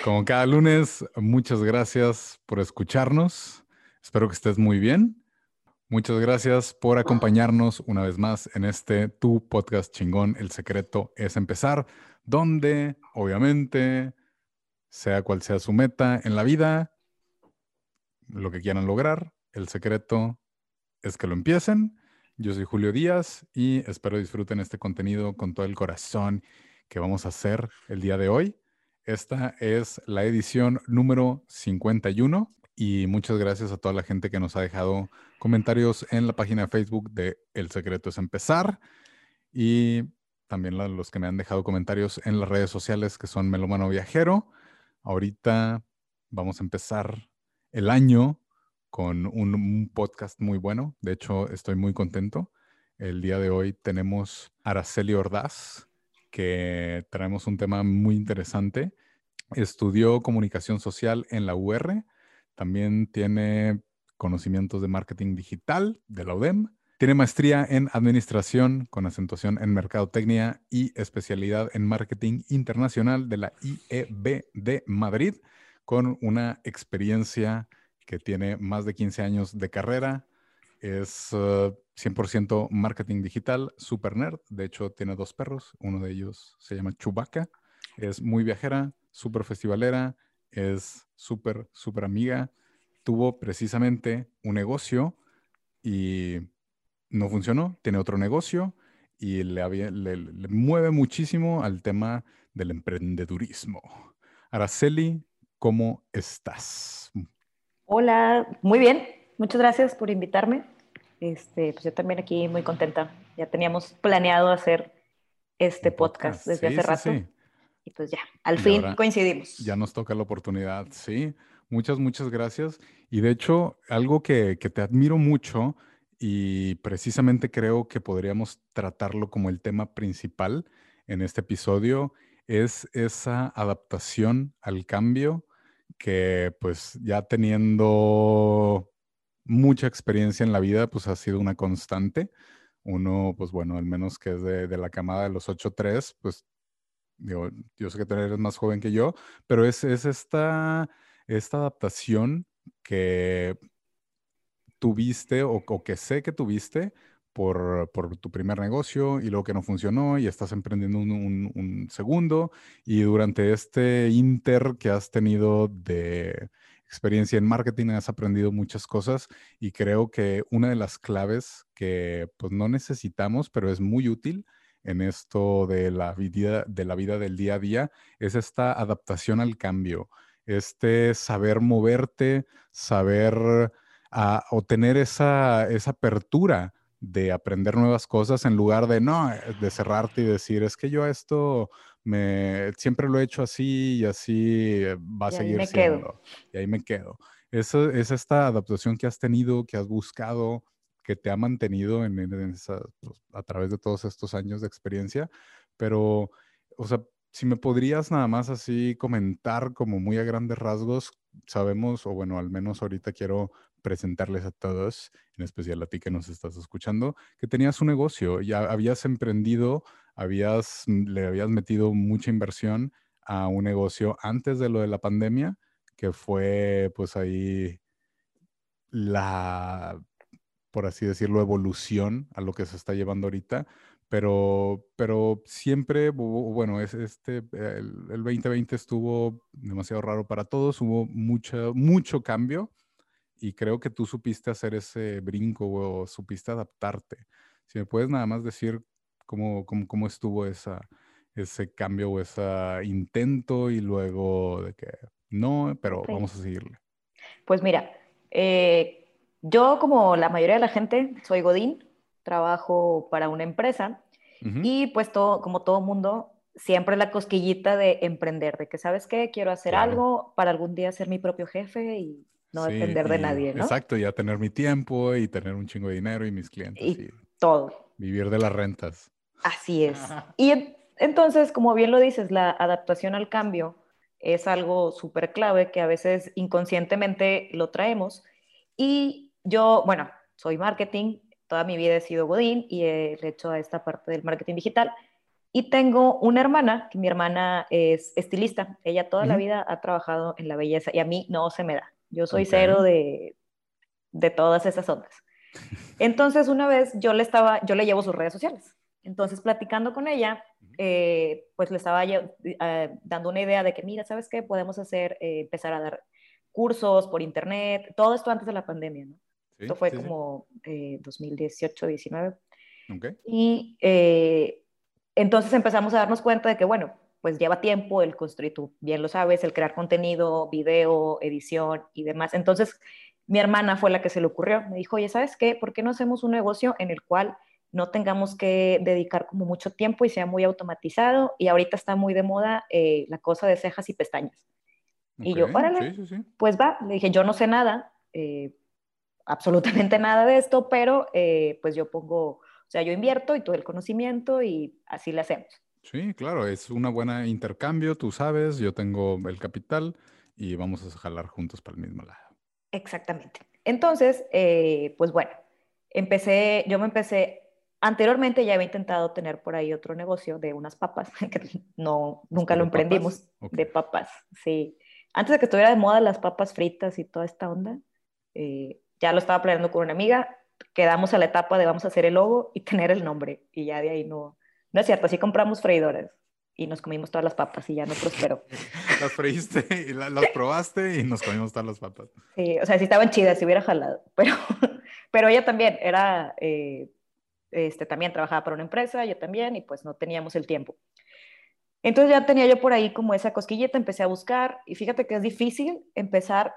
Como cada lunes, muchas gracias por escucharnos. Espero que estés muy bien. Muchas gracias por acompañarnos una vez más en este tu podcast chingón. El secreto es empezar, donde obviamente, sea cual sea su meta en la vida, lo que quieran lograr, el secreto es que lo empiecen. Yo soy Julio Díaz y espero disfruten este contenido con todo el corazón que vamos a hacer el día de hoy. Esta es la edición número 51 y muchas gracias a toda la gente que nos ha dejado comentarios en la página Facebook de El Secreto es Empezar y también los que me han dejado comentarios en las redes sociales que son Melomano Viajero. Ahorita vamos a empezar el año con un, un, podcast muy bueno. De hecho, estoy muy contento. El día de hoy tenemos Araceli Ordaz, que traemos un tema muy interesante. Estudió comunicación social en la UR, también tiene conocimientos de marketing digital de la UDEM, tiene maestría en administración con acentuación en mercadotecnia y especialidad en marketing internacional de la IEB de Madrid, con una experiencia que tiene más de 15 años de carrera. Es uh, 100% marketing digital, super nerd. De hecho, tiene dos perros. Uno de ellos se llama Chewbacca. Es muy viajera, súper festivalera, es súper, súper amiga. Tuvo precisamente un negocio y no funcionó. Tiene otro negocio y le, le mueve muchísimo al tema del emprendedurismo. Araceli, ¿cómo estás? Hola, muy bien. Muchas gracias por invitarme. Este, pues yo también aquí muy contenta. Ya teníamos planeado hacer este podcast, podcast, desde sí, hace rato. Sí, sí. Y pues ya, al y fin coincidimos. Ya nos toca la oportunidad, sí. Muchas, muchas gracias. Y de hecho, algo que, que te admiro mucho y precisamente creo que podríamos tratarlo como el tema principal en este episodio es esa adaptación al cambio que pues ya teniendo mucha experiencia en la vida, pues ha sido una constante. Uno, pues bueno, al menos que es de, de la camada de los 8-3, pues digo, yo sé que tú eres más joven que yo, pero es, es esta, esta adaptación que tuviste o, o, que sé que tuviste por, por, tu primer negocio y luego que no funcionó y estás emprendiendo un, un, un segundo y durante este inter que has tenido de experiencia en marketing, has aprendido muchas cosas y creo que una de las claves que pues no necesitamos, pero es muy útil en esto de la vida, de la vida del día a día, es esta adaptación al cambio, este saber moverte, saber uh, o tener esa, esa apertura de aprender nuevas cosas en lugar de no, de cerrarte y decir, es que yo esto me, siempre lo he hecho así y así va a y seguir siendo. Quedo. Y ahí me quedo. Eso, es esta adaptación que has tenido, que has buscado, que te ha mantenido en, en esa, pues, a través de todos estos años de experiencia. Pero, o sea, si me podrías nada más así comentar como muy a grandes rasgos, sabemos, o bueno, al menos ahorita quiero presentarles a todos, en especial a ti que nos estás escuchando, que tenías un negocio, ya habías emprendido habías, mm, le habías metido mucha inversión a un negocio antes de lo de la pandemia, que fue pues ahí la, por así decirlo, evolución a lo que se está llevando ahorita. Pero, pero siempre, bueno, es, este, el, el 2020 estuvo demasiado raro para todos, hubo mucho, mucho cambio y creo que tú supiste hacer ese brinco o supiste adaptarte. Si me puedes nada más decir ¿Cómo, cómo, cómo estuvo esa, ese cambio o ese intento y luego de que no, pero okay. vamos a seguirle? Pues mira, eh, yo como la mayoría de la gente soy Godín, trabajo para una empresa uh -huh. y pues todo, como todo mundo siempre la cosquillita de emprender, de que, ¿sabes qué? Quiero hacer algo para algún día ser mi propio jefe y no depender de nadie, ¿no? Exacto, ya tener mi tiempo y tener un chingo de dinero y mis clientes. Y, todo. Vivir de las rentas. Así es. Y entonces, como bien lo dices, la adaptación al cambio es algo súper clave que a veces inconscientemente lo traemos. Y yo, bueno, soy marketing, toda mi vida he sido Godín y he hecho a esta parte del marketing digital. Y tengo una hermana, que mi hermana es estilista. Ella toda la vida ha trabajado en la belleza y a mí no se me da. Yo soy cero de, de todas esas ondas. Entonces, una vez yo le estaba, yo le llevo sus redes sociales. Entonces, platicando con ella, eh, pues le estaba eh, dando una idea de que, mira, ¿sabes qué? Podemos hacer, eh, empezar a dar cursos por internet, todo esto antes de la pandemia, ¿no? Esto fue como 2018, 19. Okay. Y entonces empezamos a darnos cuenta de que, bueno, pues lleva tiempo el construir, tú bien lo sabes, el crear contenido, video, edición y demás. Entonces, mi hermana fue la que se le ocurrió. Me dijo, oye, ¿sabes qué? ¿Por qué no hacemos un negocio en el cual no tengamos que dedicar como mucho tiempo y sea muy automatizado? Y ahorita está muy de moda eh, la cosa de cejas y pestañas. y yo, órale, pues va. Le dije, yo no sé nada, eh, absolutamente nada de esto, pero eh, pues yo pongo, o sea, yo invierto y todo el conocimiento y así le hacemos. Sí, claro, es una buena intercambio, tú sabes, yo tengo el capital y vamos a jalar juntos para el mismo lado. Exactamente. Entonces, eh, pues bueno, empecé, yo me empecé, anteriormente ya había intentado tener por ahí otro negocio de unas papas, que no, nunca lo emprendimos, de papas, sí. Antes de que estuviera de moda las papas fritas y toda esta onda, eh, ya lo estaba planeando con una amiga, quedamos a la etapa de vamos a hacer el logo y tener el nombre, y ya de ahí no, no es cierto, así compramos freidoras y nos comimos todas las papas y ya no prosperó. las freíste y las, probaste y nos comimos todas las papas. Sí, o sea, sí estaban chidas, si hubiera jalado, pero, pero ella también era, eh, este, también trabajaba para una empresa, yo también, y pues no teníamos el tiempo. Entonces ya tenía yo por ahí como esa cosquilleta, empecé a buscar y fíjate que es difícil empezar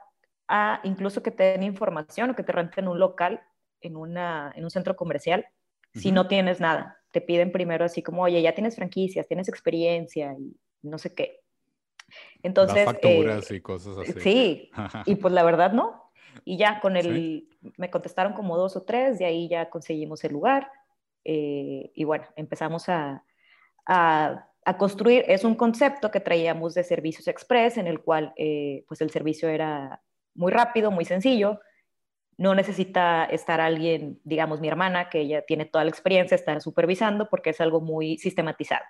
a incluso que te den información o que te renten un local en, una, en un centro comercial si no tienes nada te piden primero así como, oye, ya tienes franquicias, tienes experiencia y no sé qué. Entonces... Facturas eh, y cosas así. Sí, y pues la verdad no. Y ya con el, me contestaron como dos o tres, de ahí ya conseguimos el lugar. Eh, y bueno, empezamos a, a, a, construir, es un concepto que traíamos de servicios express, en el cual eh, pues el servicio era muy rápido, muy sencillo, no necesita estar alguien, digamos mi hermana, que ella tiene toda la experiencia, estar supervisando porque es algo muy sistematizado.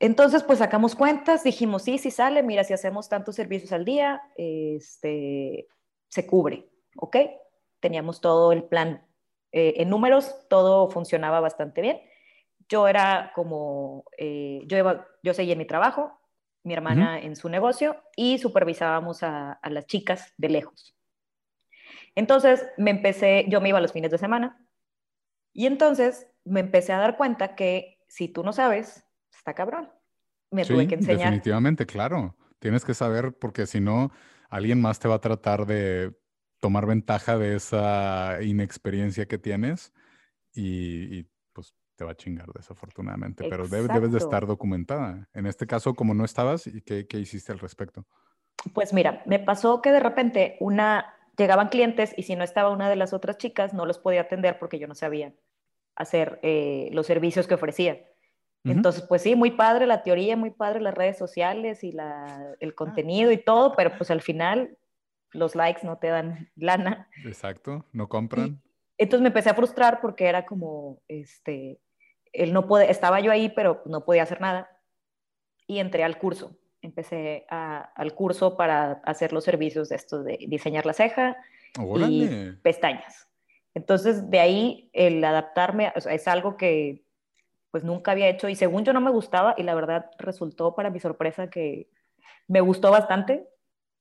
Entonces, pues sacamos cuentas, dijimos, sí, sí sale, mira, si hacemos tantos servicios al día, este, se cubre, ¿ok? Teníamos todo el plan eh, en números, todo funcionaba bastante bien. Yo era como, eh, yo, yo seguía mi trabajo, mi hermana en su negocio y supervisábamos a las chicas de lejos. Entonces me empecé, yo me iba los fines de semana y entonces me empecé a dar cuenta que si tú no sabes, está cabrón. Me tuve que enseñar. Definitivamente, claro. Tienes que saber porque si no, alguien más te va a tratar de tomar ventaja de esa inexperiencia que tienes y, te va a chingar desafortunadamente, pero debes, de estar documentada. En este caso, como no estabas, ¿y qué, qué hiciste al respecto? Pues mira, me pasó que de repente una, llegaban clientes y si no estaba una de las otras chicas, no los podía atender porque yo no sabía hacer eh, los servicios que ofrecía. Entonces, pues sí, muy padre la teoría, muy padre las redes sociales y la, el ah. contenido y todo, pero pues al final los likes no te dan lana. Exacto, no compran. entonces me empecé a frustrar porque era como, este, él no puede, estaba yo ahí, pero no podía hacer nada. Y entré al curso empecé al curso para hacer los servicios de esto de diseñar la ceja y pestañas. Entonces, de ahí el adaptarme es algo que pues nunca había hecho y según yo no me gustaba y la verdad resultó para mi sorpresa que me gustó bastante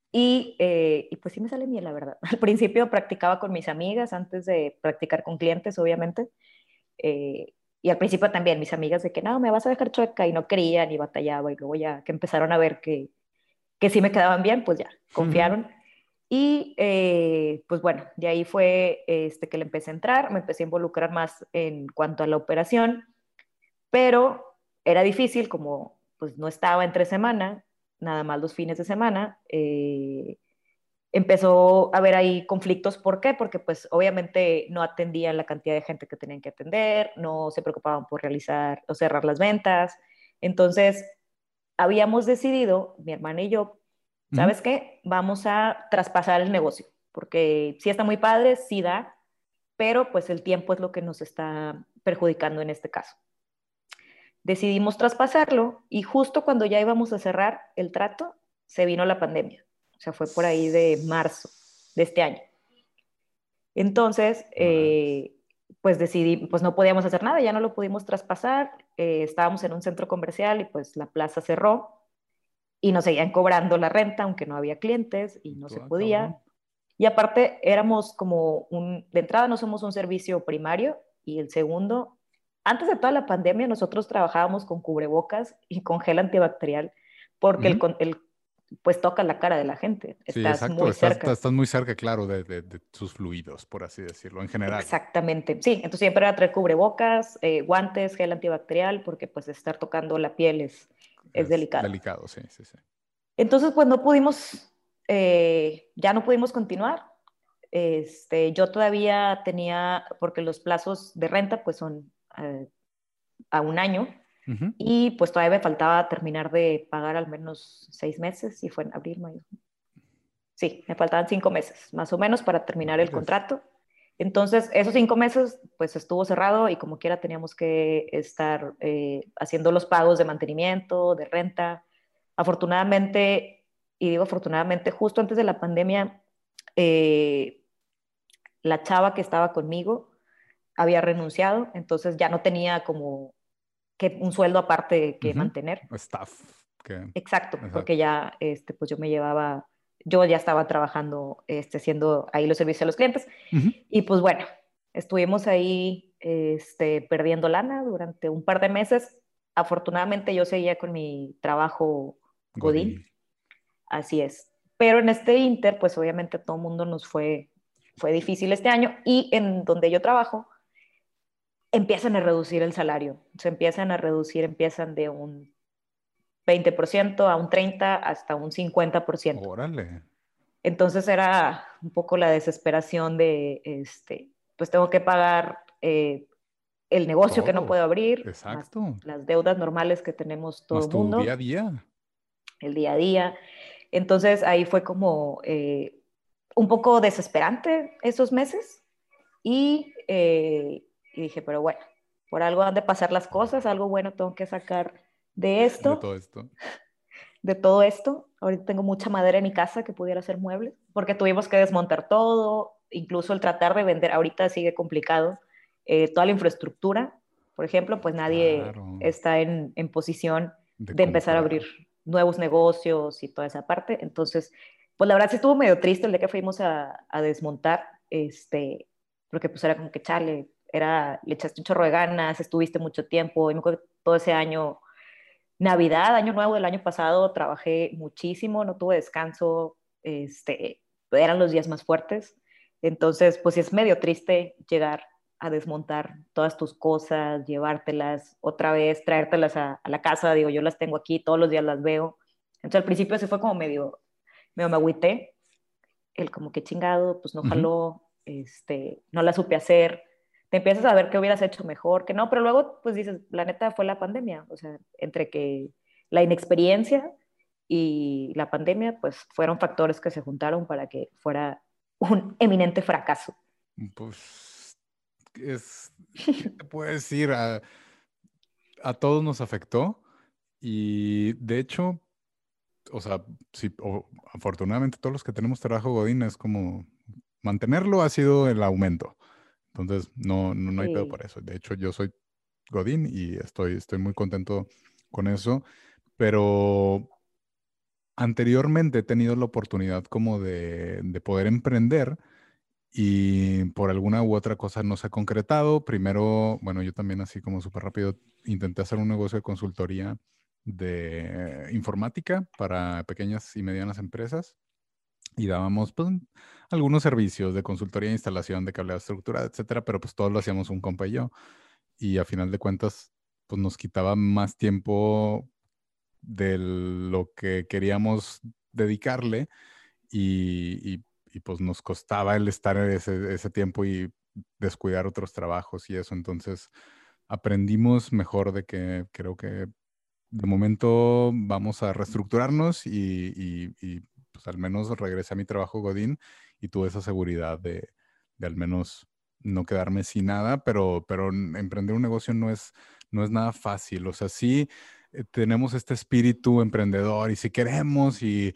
y, eh, y pues sí me sale bien la verdad. Al principio practicaba con mis amigas antes de practicar con clientes, obviamente. Eh, y al principio también mis amigas de que no, me vas a dejar chueca y no querían y batallaba y luego ya que empezaron a ver que, que sí me quedaban bien, pues ya, confiaron. Y eh, pues bueno, de ahí fue este, que le empecé a entrar, me empecé a involucrar más en cuanto a la operación, pero era difícil, como pues no estaba entre semana, nada más los fines de semana, eh, empezó a haber ahí conflictos. ¿Por qué? Porque pues obviamente no atendían la cantidad de gente que tenían que atender, no se preocupaban por realizar o cerrar las ventas. Entonces, habíamos decidido, mi hermana y yo, ¿sabes qué? Vamos a traspasar el negocio, porque sí está muy padre, sí da, pero pues el tiempo es lo que nos está perjudicando en este caso. Decidimos traspasarlo y justo cuando ya íbamos a cerrar el trato, se vino la pandemia. O sea, fue por ahí de marzo de este año. Entonces, eh, pues decidí, pues no podíamos hacer nada, ya no lo pudimos traspasar. Eh, estábamos en un centro comercial y pues la plaza cerró y nos seguían cobrando la renta, aunque no había clientes y no se podía. Y aparte, éramos como un, de entrada no somos un servicio primario y el segundo, antes de toda la pandemia, nosotros trabajábamos con cubrebocas y con gel antibacterial porque el, el, pues toca la cara de la gente. Estás sí, exacto. muy estás, cerca. Estás, muy cerca, claro, de, de, sus fluidos, por así decirlo, en general. Exactamente. Sí, entonces siempre era traer cubrebocas, eh, guantes, gel antibacterial, porque pues estar tocando la piel es, es, delicado. Delicado, sí, sí, sí. Entonces, pues no pudimos, eh, ya no pudimos continuar. Este, yo todavía tenía, porque los plazos de renta pues son eh, a un año, y pues todavía me faltaba terminar de pagar al menos seis meses, y fue en abril, mayo. Sí, me faltaban cinco meses, más o menos, para terminar el contrato. Entonces, esos cinco meses, pues estuvo cerrado y como quiera teníamos que estar eh, haciendo los pagos de mantenimiento, de renta. Afortunadamente, y digo afortunadamente, justo antes de la pandemia, eh, la chava que estaba conmigo había renunciado, entonces ya no tenía como que un sueldo aparte que mantener. Staff. Exacto, porque ya, este, pues yo me llevaba, yo ya estaba trabajando, este, haciendo ahí los servicios a los clientes. Y pues bueno, estuvimos ahí, este, perdiendo lana durante un par de meses. Afortunadamente yo seguía con mi trabajo Godín. Así es. Pero en este Inter, pues obviamente todo el mundo nos fue, fue difícil este año. Y en donde yo trabajo, empiezan a reducir el salario. Se empiezan a reducir, empiezan de un 20% a un 30% hasta un 50%. Órale. Entonces era un poco la desesperación de, este, pues tengo que pagar eh, el negocio que no puedo abrir, Exacto. las deudas normales que tenemos todo el mundo. El día a día. El día a día. Entonces ahí fue como eh, un poco desesperante esos meses y eh, y dije, pero bueno, por algo han de pasar las cosas, algo bueno tengo que sacar de esto. De todo esto. De todo esto. Ahorita tengo mucha madera en mi casa que pudiera ser mueble, porque tuvimos que desmontar todo, incluso el tratar de vender, ahorita sigue complicado, eh, toda la infraestructura, por ejemplo, pues nadie está en, en posición de, empezar a abrir nuevos negocios y toda esa parte. Entonces, pues la verdad sí estuvo medio triste el día que fuimos a, a desmontar, este, porque pues era como que chale, era, le echaste un chorro de ganas, estuviste mucho tiempo, y me acuerdo que todo ese año, Navidad, año nuevo del año pasado, trabajé muchísimo, no tuve descanso, este, eran los días más fuertes, entonces pues es medio triste llegar a desmontar todas tus cosas, llevártelas otra vez, traértelas a, la casa, digo, yo las tengo aquí, todos los días las veo, entonces al principio se fue como medio, medio me agüité, el como que chingado, pues no jaló, este, no la supe hacer, te empiezas a ver qué hubieras hecho mejor, que no, pero luego pues dices, la neta fue la pandemia, o sea, entre que la inexperiencia y la pandemia pues fueron factores que se juntaron para que fuera un eminente fracaso. Pues es, ¿qué te puedo decir? A, a todos nos afectó y de hecho, o sea, sí, afortunadamente todos los que tenemos trabajo Godín es como mantenerlo ha sido el aumento. Entonces, no, no, hay pedo por eso. De hecho, yo soy Godín y estoy, estoy muy contento con eso. Pero anteriormente he tenido la oportunidad como de, de poder emprender y por alguna u otra cosa no se ha concretado. Primero, bueno, yo también así como súper rápido intenté hacer un negocio de consultoría de informática para pequeñas y medianas empresas y dábamos pues, algunos servicios de consultoría, instalación de cableado estructurado, etcétera, pero pues todos lo hacíamos un compa y yo. Y a final de cuentas, pues nos quitaba más tiempo de lo que queríamos dedicarle y, pues nos costaba el estar ese, ese tiempo y descuidar otros trabajos y eso. Entonces aprendimos mejor de que creo que de momento vamos a reestructurarnos y, pues al menos regresé a mi trabajo Godín y tuve esa seguridad de, de al menos no quedarme sin nada, pero, pero emprender un negocio no es, no es nada fácil. O sea, sí eh, tenemos este espíritu emprendedor y si queremos y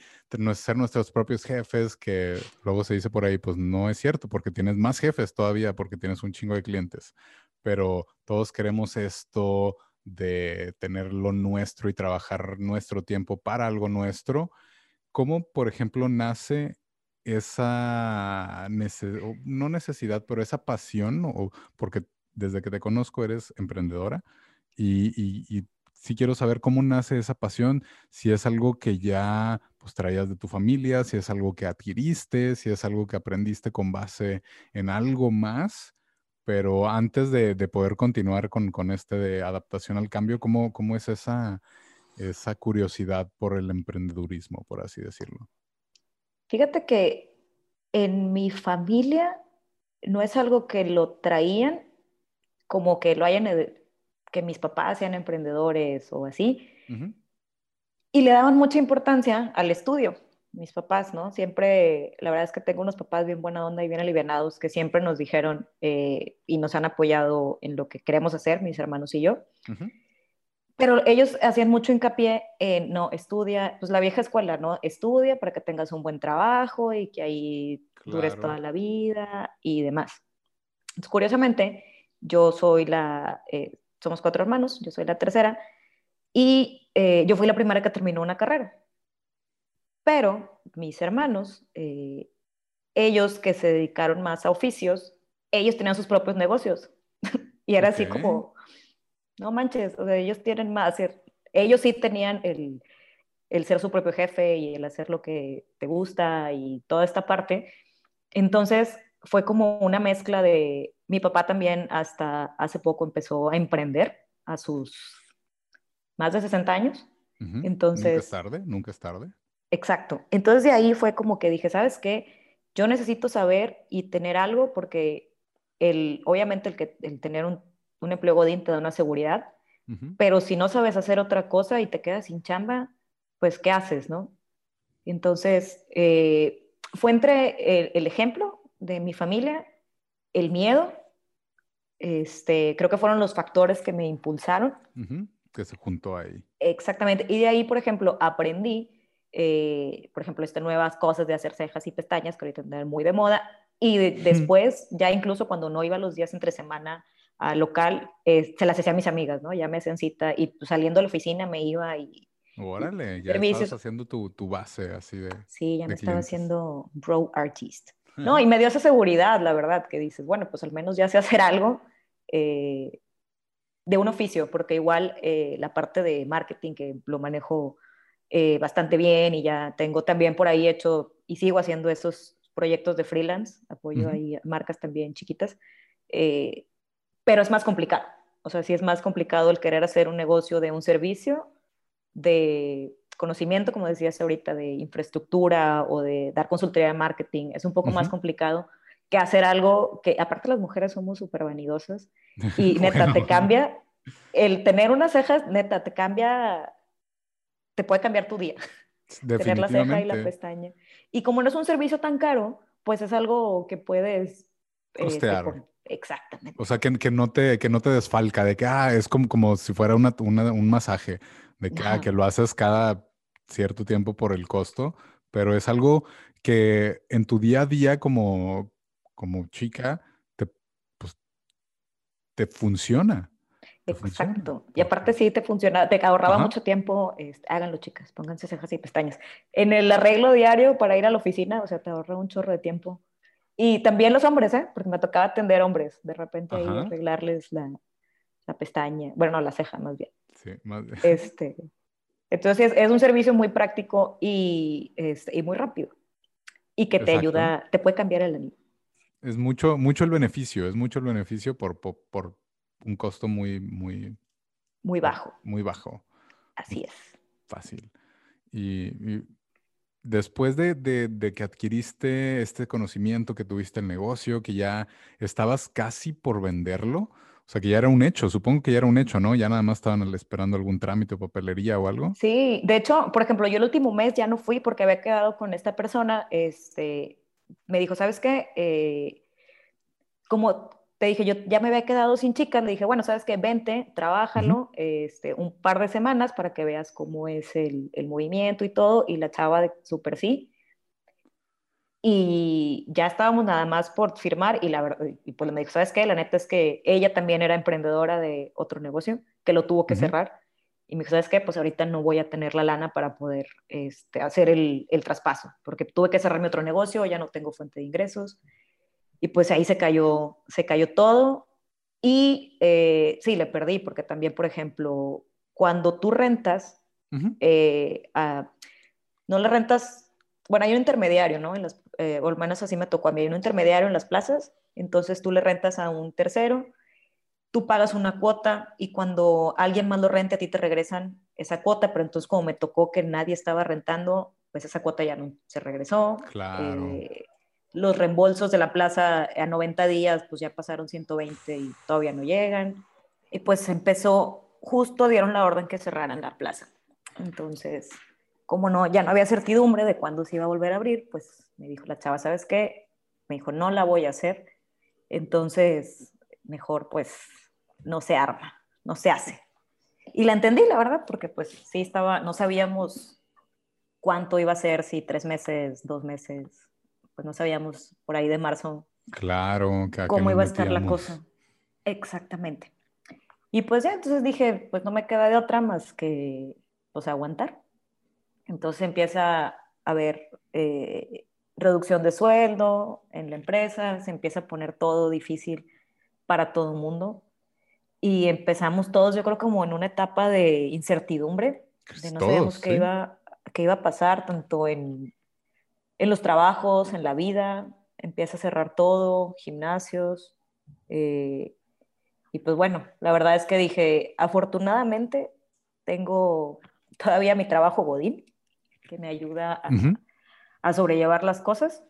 ser nuestros propios jefes, que luego se dice por ahí, pues no es cierto, porque tienes más jefes todavía, porque tienes un chingo de clientes, pero todos queremos esto de tener lo nuestro y trabajar nuestro tiempo para algo nuestro. ¿Cómo, por ejemplo, nace esa, no necesidad, pero esa pasión, o porque desde que te conozco eres emprendedora y, y, sí quiero saber cómo nace esa pasión, si es algo que ya pues traías de tu familia, si es algo que adquiriste, si es algo que aprendiste con base en algo más, pero antes de, poder continuar con, con, este de adaptación al cambio, ¿cómo, cómo es esa, esa curiosidad por el emprendedurismo, por así decirlo? Fíjate que en mi familia no es algo que lo traían como que lo hayan, que mis papás sean emprendedores o así. Y le daban mucha importancia al estudio, mis papás, ¿no? Siempre, la verdad es que tengo unos papás bien buena onda y bien alivianados que siempre nos dijeron eh, y nos han apoyado en lo que queremos hacer, mis hermanos y yo. Pero ellos hacían mucho hincapié en, no, estudia, pues la vieja escuela, ¿no? Estudia para que tengas un buen trabajo y que ahí dures toda la vida y demás. Entonces, curiosamente, yo soy la, eh, somos cuatro hermanos, yo soy la tercera, y eh, yo fui la primera que terminó una carrera. Pero mis hermanos, eh, ellos que se dedicaron más a oficios, ellos tenían sus propios negocios. y era así como, no manches, o sea, ellos tienen más, ellos sí tenían el, el ser su propio jefe y el hacer lo que te gusta y toda esta parte. Entonces fue como una mezcla de, mi papá también hasta hace poco empezó a emprender a sus más de 60 años. Entonces... Nunca es tarde, nunca es tarde. Exacto. Entonces de ahí fue como que dije, ¿sabes qué? Yo necesito saber y tener algo porque el, obviamente el, que, el tener un un empleo godín te da una seguridad, pero si no sabes hacer otra cosa y te quedas sin chamba, pues ¿qué haces, no? Entonces, eh, fue entre el, ejemplo de mi familia, el miedo, este, creo que fueron los factores que me impulsaron. Que se juntó ahí. Exactamente. Y de ahí, por ejemplo, aprendí, eh, por ejemplo, estas nuevas cosas de hacer cejas y pestañas, que ahorita andan muy de moda. Y después, ya incluso cuando no iba los días entre semana local, eh, se las hacía a mis amigas, ¿no? Ya me hacían cita y pues, saliendo de la oficina me iba y... Órale, ya estabas haciendo tu, tu, base así de... Sí, ya me estaba haciendo bro artist. No, y me dio esa seguridad, la verdad, que dices, bueno, pues al menos ya sé hacer algo eh, de un oficio, porque igual eh, la parte de marketing que lo manejo bastante bien y ya tengo también por ahí hecho y sigo haciendo esos proyectos de freelance, apoyo ahí marcas también chiquitas. Eh, pero es más complicado. O sea, sí es más complicado el querer hacer un negocio de un servicio, de conocimiento, como decías ahorita, de infraestructura o de dar consultoría de marketing. Es un poco más complicado que hacer algo que, aparte las mujeres somos súper vanidosas y neta, te cambia, el tener unas cejas, neta, te cambia, te puede cambiar tu día. Tener la ceja y la pestaña. Y como no es un servicio tan caro, pues es algo que puedes... Este, Exactamente. O sea, que, que, no te, que no te desfalca, de que ah, es como, como si fuera una, un masaje, de que, ah, que lo haces cada cierto tiempo por el costo, pero es algo que en tu día a día como, como chica te, pues, te funciona. Exacto. y aparte sí te funciona, te ahorraba mucho tiempo, este, háganlo chicas, pónganse cejas y pestañas. En el arreglo diario para ir a la oficina, o sea, te ahorra un chorro de tiempo y también los hombres, ¿eh? Porque me tocaba atender hombres, de repente ahí arreglarles la, la, pestaña, bueno, no, la ceja más bien. Sí, más bien. Este, entonces es un servicio muy práctico y, este, y muy rápido. Y que te ayuda, te puede cambiar el anillo. Es mucho, mucho el beneficio, es mucho el beneficio por, por, por un costo muy, muy, muy bajo. Muy bajo. Así es. Fácil. Y, después de, que adquiriste este conocimiento, que tuviste el negocio, que ya estabas casi por venderlo, o sea, que ya era un hecho, supongo que ya era un hecho, ¿no? Ya nada más estaban esperando algún trámite o papelería o algo. Sí, de hecho, por ejemplo, yo el último mes ya no fui porque había quedado con esta persona, este, me dijo, ¿sabes qué? Eh, como te dije, yo ya me había quedado sin chicas, le dije, bueno, sabes qué, vente, trabájalo este, un par de semanas para que veas cómo es el, el movimiento y todo, y la chava de súper sí. Y ya estábamos nada más por firmar y la verdad, y pues me dijo, ¿sabes qué? La neta es que ella también era emprendedora de otro negocio que lo tuvo que cerrar. Y me dijo, ¿sabes qué? Pues ahorita no voy a tener la lana para poder este, hacer el, el traspaso, porque tuve que cerrar mi otro negocio, ya no tengo fuente de ingresos y pues ahí se cayó, se cayó todo. Y eh, sí, le perdí, porque también, por ejemplo, cuando tú rentas, eh, no le rentas, bueno, hay un intermediario, ¿no? En las, eh, o al menos así me tocó a mí, hay un intermediario en las plazas, entonces tú le rentas a un tercero, tú pagas una cuota y cuando alguien más lo rente a ti te regresan esa cuota, pero entonces como me tocó que nadie estaba rentando, pues esa cuota ya no se regresó. Claro los reembolsos de la plaza a 90 días, pues ya pasaron 120 y todavía no llegan. Y pues empezó, justo dieron la orden que cerraran la plaza. Entonces, como no, ya no había certidumbre de cuándo se iba a volver a abrir, pues me dijo la chava, ¿sabes qué? Me dijo, no la voy a hacer. Entonces, mejor pues no se arma, no se hace. Y la entendí, la verdad, porque pues sí estaba, no sabíamos cuánto iba a ser, si tres meses, dos meses, pues no sabíamos por ahí de marzo claro, cómo iba a estar la cosa. Exactamente. Y pues ya, entonces dije, pues no me queda de otra más que pues aguantar. Entonces empieza a haber eh, reducción de sueldo en la empresa, se empieza a poner todo difícil para todo el mundo. Y empezamos todos, yo creo, como en una etapa de incertidumbre, de no sabíamos qué, iba, qué iba a pasar, tanto en en los trabajos, en la vida, empieza a cerrar todo, gimnasios. Eh, y pues bueno, la verdad es que dije, afortunadamente tengo todavía mi trabajo Godín, que me ayuda a, sobrellevar las cosas.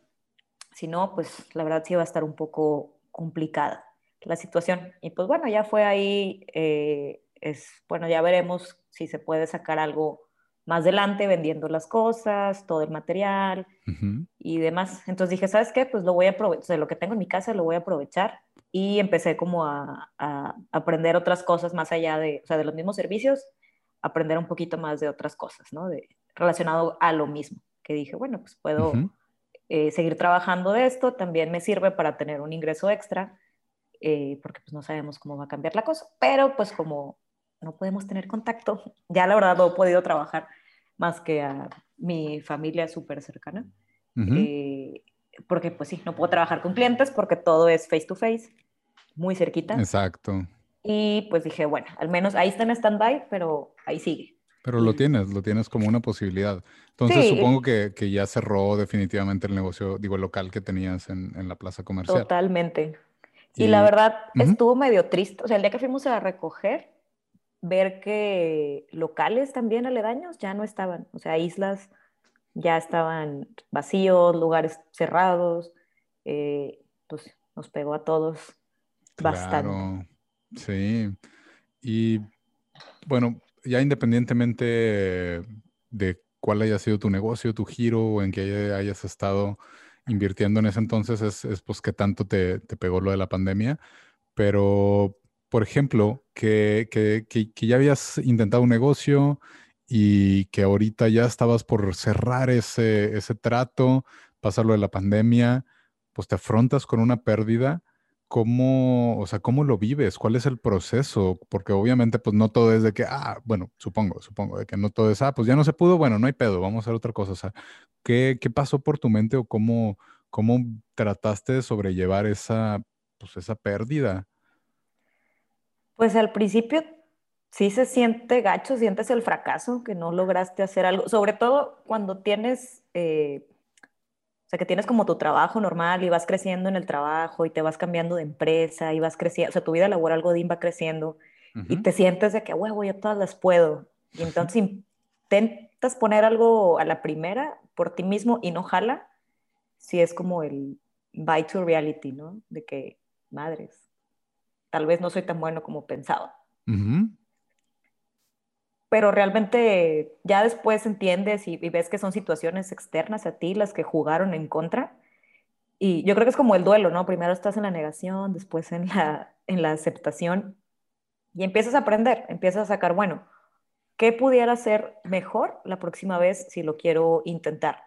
Si no, pues la verdad sí va a estar un poco complicada la situación. Y pues bueno, ya fue ahí, eh, es, bueno, ya veremos si se puede sacar algo más adelante vendiendo las cosas, todo el material y demás. Entonces dije, ¿sabes qué? Pues lo voy a aprovechar, o sea, lo que tengo en mi casa lo voy a aprovechar y empecé como a, aprender otras cosas más allá de, o sea, de los mismos servicios, aprender un poquito más de otras cosas, ¿no? De, relacionado a lo mismo, que dije, bueno, pues puedo eh, seguir trabajando de esto, también me sirve para tener un ingreso extra, eh, porque pues no sabemos cómo va a cambiar la cosa, pero pues como no podemos tener contacto. Ya la verdad no he podido trabajar más que a mi familia súper cercana. Eh, porque pues sí, no puedo trabajar con clientes porque todo es face to face, muy cerquita. Exacto. Y pues dije, bueno, al menos ahí está en stand-by, pero ahí sigue. Pero lo tienes, lo tienes como una posibilidad. Entonces supongo que, que, ya cerró definitivamente el negocio, digo, local que tenías en, en la plaza comercial. Totalmente. Y, la verdad estuvo medio triste. O sea, el día que fuimos a recoger, ver que locales también aledaños ya no estaban, o sea, islas ya estaban vacíos, lugares cerrados, eh, pues nos pegó a todos bastante. Sí, y bueno, ya independientemente de cuál haya sido tu negocio, tu giro o en que hayas estado invirtiendo en ese entonces, es, es pues qué tanto te, te pegó lo de la pandemia, pero por ejemplo, que, ya habías intentado un negocio y que ahorita ya estabas por cerrar ese, ese trato, pasarlo de la pandemia, pues te afrontas con una pérdida. ¿Cómo, o sea, cómo lo vives? ¿Cuál es el proceso? Porque obviamente, pues no todo es de que, ah, bueno, supongo, supongo, de que no todo es, ah, pues ya no se pudo, bueno, no hay pedo, vamos a hacer otra cosa. O sea, ¿qué, qué pasó por tu mente o cómo, cómo trataste de sobrellevar esa, pues esa pérdida? Pues al principio sí se siente gacho, sientes el fracaso, que no lograste hacer algo, sobre todo cuando tienes, eh, o sea, que tienes como tu trabajo normal y vas creciendo en el trabajo y te vas cambiando de empresa y vas creciendo, o sea, tu vida laboral Godín va creciendo y te sientes de que, huevo, yo todas las puedo. Y entonces intentas poner algo a la primera por ti mismo y no jala, si es como el bye to reality, ¿no? De que, madres, tal vez no soy tan bueno como pensaba. Pero realmente ya después entiendes y, ves que son situaciones externas a ti las que jugaron en contra. Y yo creo que es como el duelo, ¿no? Primero estás en la negación, después en la, en la aceptación y empiezas a aprender, empiezas a sacar, bueno, ¿qué pudiera ser mejor la próxima vez si lo quiero intentar?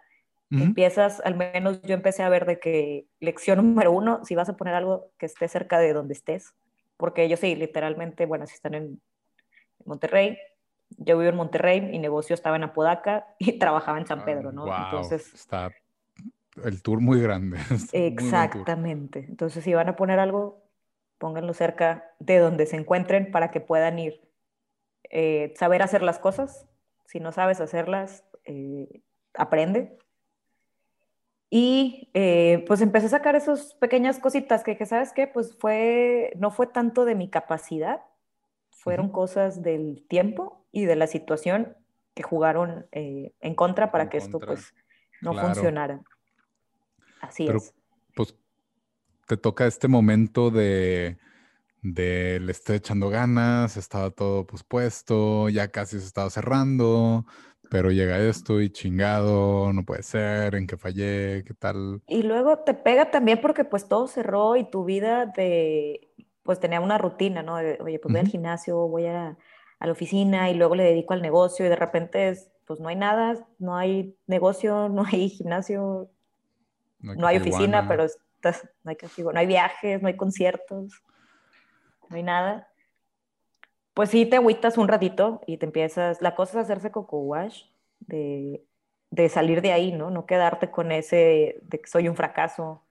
Empiezas, al menos yo empecé a ver de que lección número uno, si vas a poner algo que esté cerca de donde estés, porque yo sí, literalmente, bueno, si están en Monterrey, yo vivo en Monterrey, mi negocio estaba en Apodaca y trabajaba en San Pedro, ¿no? Entonces está el tour muy grande. Exactamente. Entonces, si van a poner algo, pónganlo cerca de donde se encuentren para que puedan ir. Eh, saber hacer las cosas. Si no sabes hacerlas, eh, aprende. Y eh, pues empecé a sacar esas pequeñas cositas que, que, ¿sabes qué? Pues fue, no fue tanto de mi capacidad, fueron cosas del tiempo y de la situación que jugaron en contra para que esto pues no funcionara. Así es. Pues te toca este momento de, de le estoy echando ganas, estaba todo pues puesto, ya casi se estaba cerrando, pero llega esto y chingado, no puede ser, en qué fallé, qué tal. Y luego te pega también porque pues todo cerró y tu vida de, pues tenía una rutina, ¿no? oye, pues voy al gimnasio, voy a, a, la oficina y luego le dedico al negocio y de repente es, pues no hay nada, no hay negocio, no hay gimnasio, no hay, oficina, pero estás, no hay no hay viajes, no hay conciertos, no hay nada. Pues sí, te agüitas un ratito y te empiezas, la cosa es hacerse coco wash, de, de salir de ahí, ¿no? No quedarte con ese de que soy un fracaso,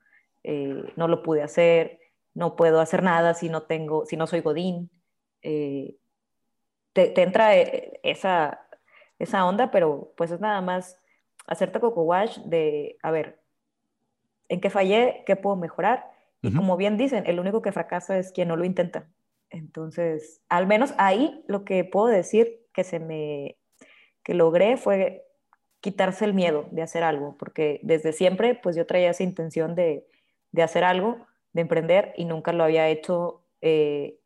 eh, no lo pude hacer, no puedo hacer nada si no tengo, si no soy Godín. Eh, te, te, entra eh, esa, esa onda, pero pues es nada más hacerte coco wash de, a ver, en qué fallé, qué puedo mejorar. Y como bien dicen, el único que fracasa es quien no lo intenta. Entonces, al menos ahí lo que puedo decir que se me que logré fue quitarse el miedo de hacer algo, porque desde siempre pues yo traía esa intención de, de hacer algo, de emprender y nunca lo había hecho eh,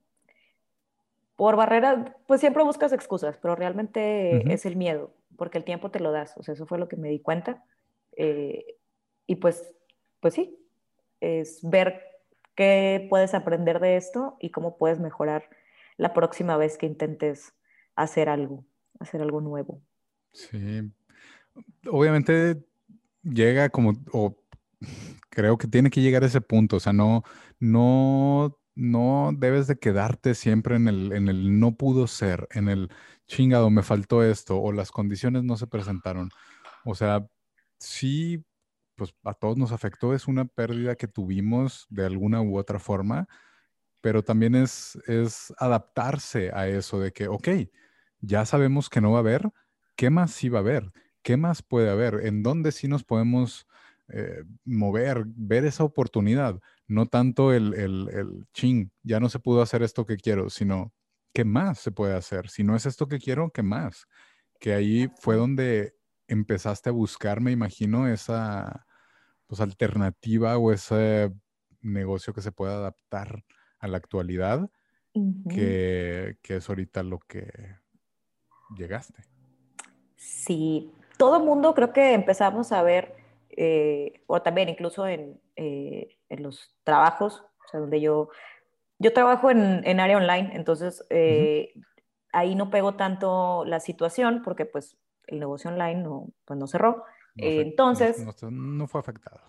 por barreras, pues siempre buscas excusas, pero realmente es el miedo, porque el tiempo te lo das, o sea, eso fue lo que me di cuenta. Eh, y pues pues sí, es ver qué puedes aprender de esto y cómo puedes mejorar la próxima vez que intentes hacer algo, hacer algo nuevo. Sí, obviamente llega como, o creo que tiene que llegar a ese punto, o sea, no, no, no debes de quedarte siempre en el, en el no pudo ser, en el chingado, me faltó esto, o las condiciones no se presentaron. O sea, sí pues a todos nos afectó, es una pérdida que tuvimos de alguna u otra forma, pero también es, es adaptarse a eso de que, ok, ya sabemos que no va a haber, ¿qué más sí va a haber? ¿Qué más puede haber? ¿En dónde sí nos podemos eh, mover, ver esa oportunidad? No tanto el, el, el ching, ya no se pudo hacer esto que quiero, sino ¿qué más se puede hacer? Si no es esto que quiero, ¿qué más? Que ahí fue donde empezaste a buscar, me imagino, esa, pues, alternativa o ese negocio que se pueda adaptar a la actualidad, que, es ahorita lo que llegaste. Sí, todo mundo creo que empezamos a ver, eh, o también incluso en, eh, en, los trabajos, o sea, donde yo, yo trabajo en, en área online, entonces eh, ahí no pego tanto la situación porque pues el negocio online no, pues, no cerró, entonces... No, fue afectado.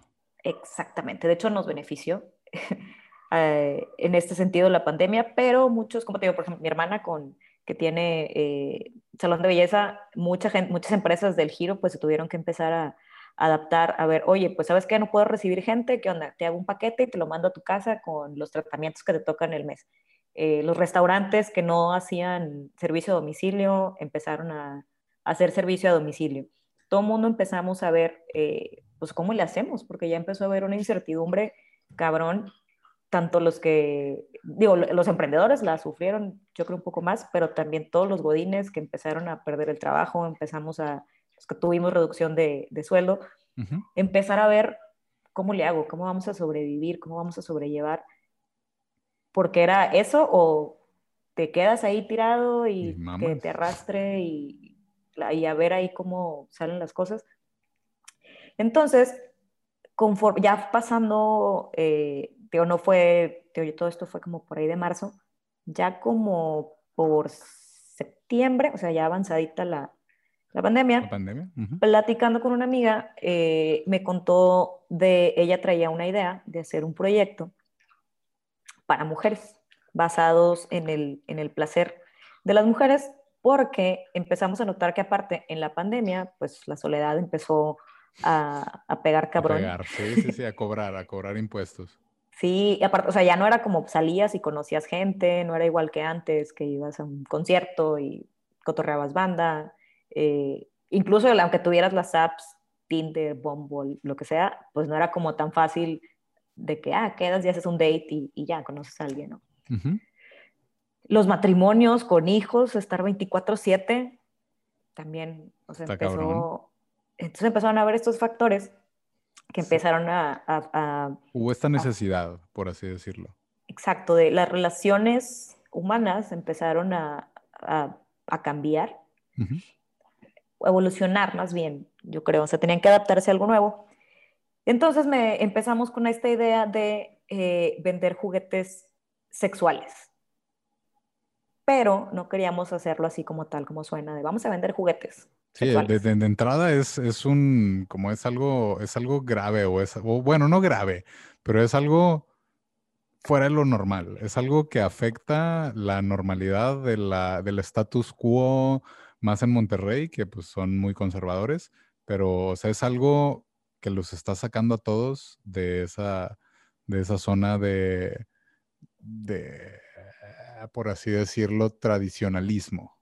Exactamente, de hecho nos benefició eh, en este sentido la pandemia, pero muchos, como te digo, por ejemplo, mi hermana con que tiene eh, salón de belleza, mucha gente, muchas empresas del giro pues se tuvieron que empezar a, adaptar, a ver, oye, pues sabes que no puedo recibir gente, ¿qué onda? Te hago un paquete y te lo mando a tu casa con los tratamientos que te tocan el mes. Eh, los restaurantes que no hacían servicio a domicilio empezaron a hacer servicio a domicilio todo el mundo empezamos a ver, eh, pues, cómo le hacemos, porque ya empezó a haber una incertidumbre cabrón tanto los que, digo, los emprendedores la sufrieron, yo creo un poco más, pero también todos los godines que empezaron a perder el trabajo, empezamos a, los que tuvimos reducción de, de sueldo, empezar a ver cómo le hago, cómo vamos a sobrevivir, cómo vamos a sobrellevar, porque era eso o te quedas ahí tirado y, que te arrastre y, y a ver ahí cómo salen las cosas. Entonces, conforme, ya pasando, eh, no fue, todo esto fue como por ahí de marzo, ya como por septiembre, o sea, ya avanzadita la, la pandemia, la pandemia. platicando con una amiga, eh, me contó de, ella traía una idea de hacer un proyecto para mujeres, basados en el, en el placer de las mujeres, porque empezamos a notar que aparte en la pandemia, pues la soledad empezó a, a pegar cabrón. A pegar, sí, sí, sí, a cobrar, a cobrar impuestos. Sí, y aparte, o sea, ya no era como salías y conocías gente, no era igual que antes, que ibas a un concierto y cotorreabas banda, eh, incluso aunque tuvieras las apps, Tinder, Bumble, lo que sea, pues no era como tan fácil de que, ah, quedas y haces un date y, y ya conoces a alguien, ¿no? Los matrimonios con hijos, estar 24/7, también, o sea, empezó, entonces empezaron a ver estos factores que empezaron a, Hubo esta necesidad, por así decirlo. Exacto, de las relaciones humanas empezaron a, cambiar, evolucionar más bien, yo creo, o sea, tenían que adaptarse a algo nuevo. Entonces me empezamos con esta idea de eh, vender juguetes sexuales, pero no queríamos hacerlo así como tal, como suena, de vamos a vender juguetes. Sí, de, entrada es, es, un, como es algo, es algo grave o es, bueno, no grave, pero es algo fuera de lo normal, es algo que afecta la normalidad de la, del status quo, más en Monterrey, que pues son muy conservadores, pero o sea, es algo que los está sacando a todos de esa, de esa zona de, de, por así decirlo, tradicionalismo.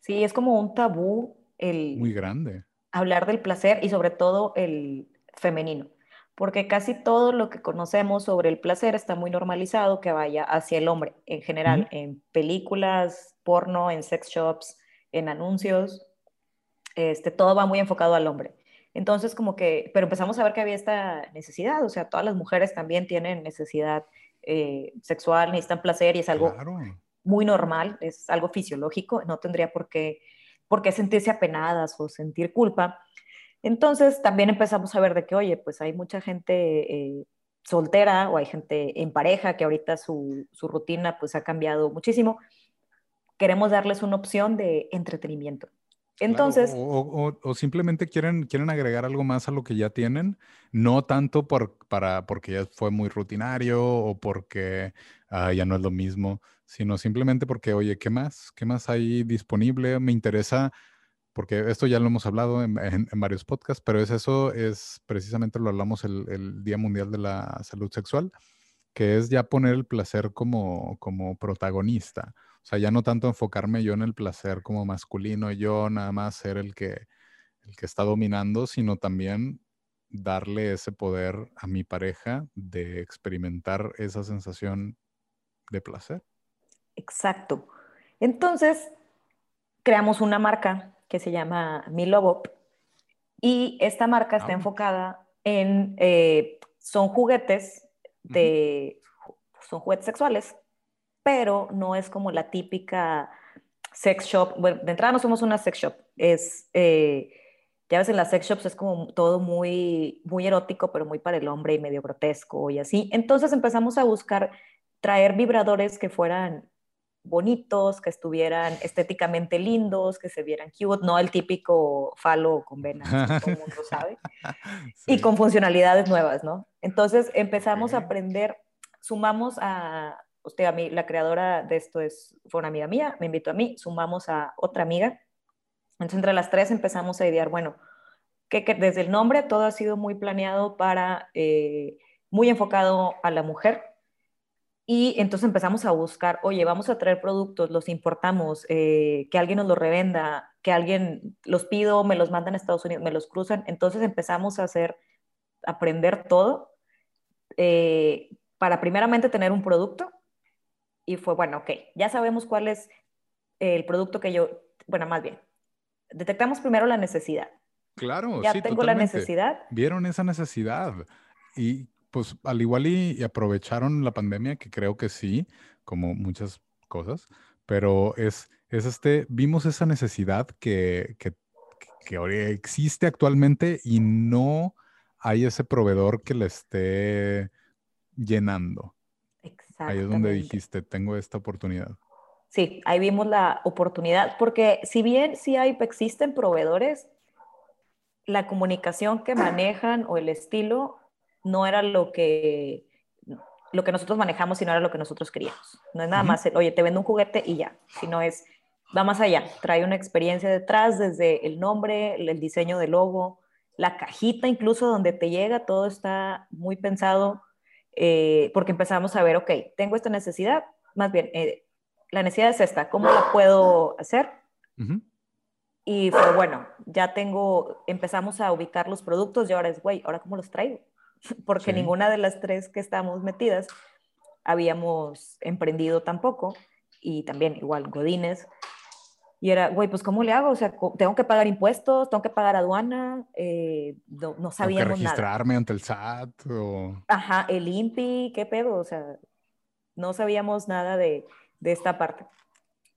Sí, es como un tabú muy grande. Hablar del placer y sobre todo el femenino, porque casi todo lo que conocemos sobre el placer está muy normalizado que vaya hacia el hombre en general, en películas, porno, en sex shops, en anuncios, este, todo va muy enfocado al hombre. Entonces, como que, pero empezamos a ver que había esta necesidad, o sea, todas las mujeres también tienen necesidad eh, sexual, necesitan placer y es algo muy normal, es algo fisiológico, no tendría por qué por qué sentirse apenadas o sentir culpa. Entonces también empezamos a ver de que, oye, pues hay mucha gente eh, soltera o hay gente en pareja que ahorita su, rutina pues ha cambiado muchísimo. Queremos darles una opción de entretenimiento. Entonces... o, simplemente quieren, quieren agregar algo más a lo que ya tienen, no tanto por, para, porque ya fue muy rutinario o porque ah, ya no es lo mismo, sino simplemente porque, oye, ¿qué más? ¿Qué más hay disponible? Me interesa, porque esto ya lo hemos hablado en, varios podcasts, pero es eso, es precisamente lo hablamos el, Día Mundial de la Salud Sexual, que es ya poner el placer como, como protagonista. O sea, ya no tanto enfocarme yo en el placer como masculino, yo nada más ser el que, el que está dominando, sino también darle ese poder a mi pareja de experimentar esa sensación de placer. Exacto. Entonces, creamos una marca que se llama Milobop y esta marca está enfocada en, eh, son juguetes de, son juguetes sexuales, pero no es como la típica sex shop. Bueno, de entrada no somos una sex shop, es, eh, ya ves, en las sex shops es como todo muy, muy erótico, pero muy para el hombre y medio grotesco y así. Entonces empezamos a buscar traer vibradores que fueran bonitos, que estuvieran estéticamente lindos, que se vieran cute, no el típico falo con venas, todo el mundo sabe, y con funcionalidades nuevas, ¿no? Entonces empezamos a aprender, sumamos a, usted, a mí, la creadora de esto es, fue una amiga mía, me invitó a mí, sumamos a otra amiga, entonces entre las tres empezamos a idear, bueno, que, desde el nombre todo ha sido muy planeado para, eh, muy enfocado a la mujer, y entonces empezamos a buscar, oye, vamos a traer productos, los importamos, eh, que alguien nos los revenda, que alguien los pido, me los mandan a Estados Unidos, me los cruzan. Entonces empezamos a hacer, aprender todo. Eh, para primeramente tener un producto y fue, bueno, ok, ya sabemos cuál es el producto que yo, bueno, más bien, detectamos primero la necesidad. Claro, ya tengo la necesidad. Vieron esa necesidad y pues al igual y, aprovecharon la pandemia, que creo que sí, como muchas cosas, pero es, es este, vimos esa necesidad que, que, que existe actualmente y no hay ese proveedor que le esté llenando. Ahí es donde dijiste, tengo esta oportunidad. Sí, ahí vimos la oportunidad, porque si bien sí hay, existen proveedores, la comunicación que manejan o el estilo no era lo que, lo que nosotros manejamos, sino era lo que nosotros queríamos. No es nada más, oye, te vendo un juguete y ya, sino es, va más allá, trae una experiencia detrás, desde el nombre, el diseño del logo, la cajita incluso donde te llega, todo está muy pensado, eh, porque empezamos a ver, ok, tengo esta necesidad, más bien, eh, la necesidad es esta, ¿cómo la puedo hacer? Y fue bueno, ya tengo, empezamos a ubicar los productos y ahora es, güey, ¿ahora cómo los traigo? Porque ninguna de las tres que estamos metidas habíamos emprendido tampoco y también igual Godines. Y era, güey, pues ¿cómo le hago? O sea, tengo que pagar impuestos, tengo que pagar aduana, eh, no, no, sabíamos que registrarme ante el SAT o... Ajá, el INPI, qué pedo, o sea, no sabíamos nada de, de esta parte,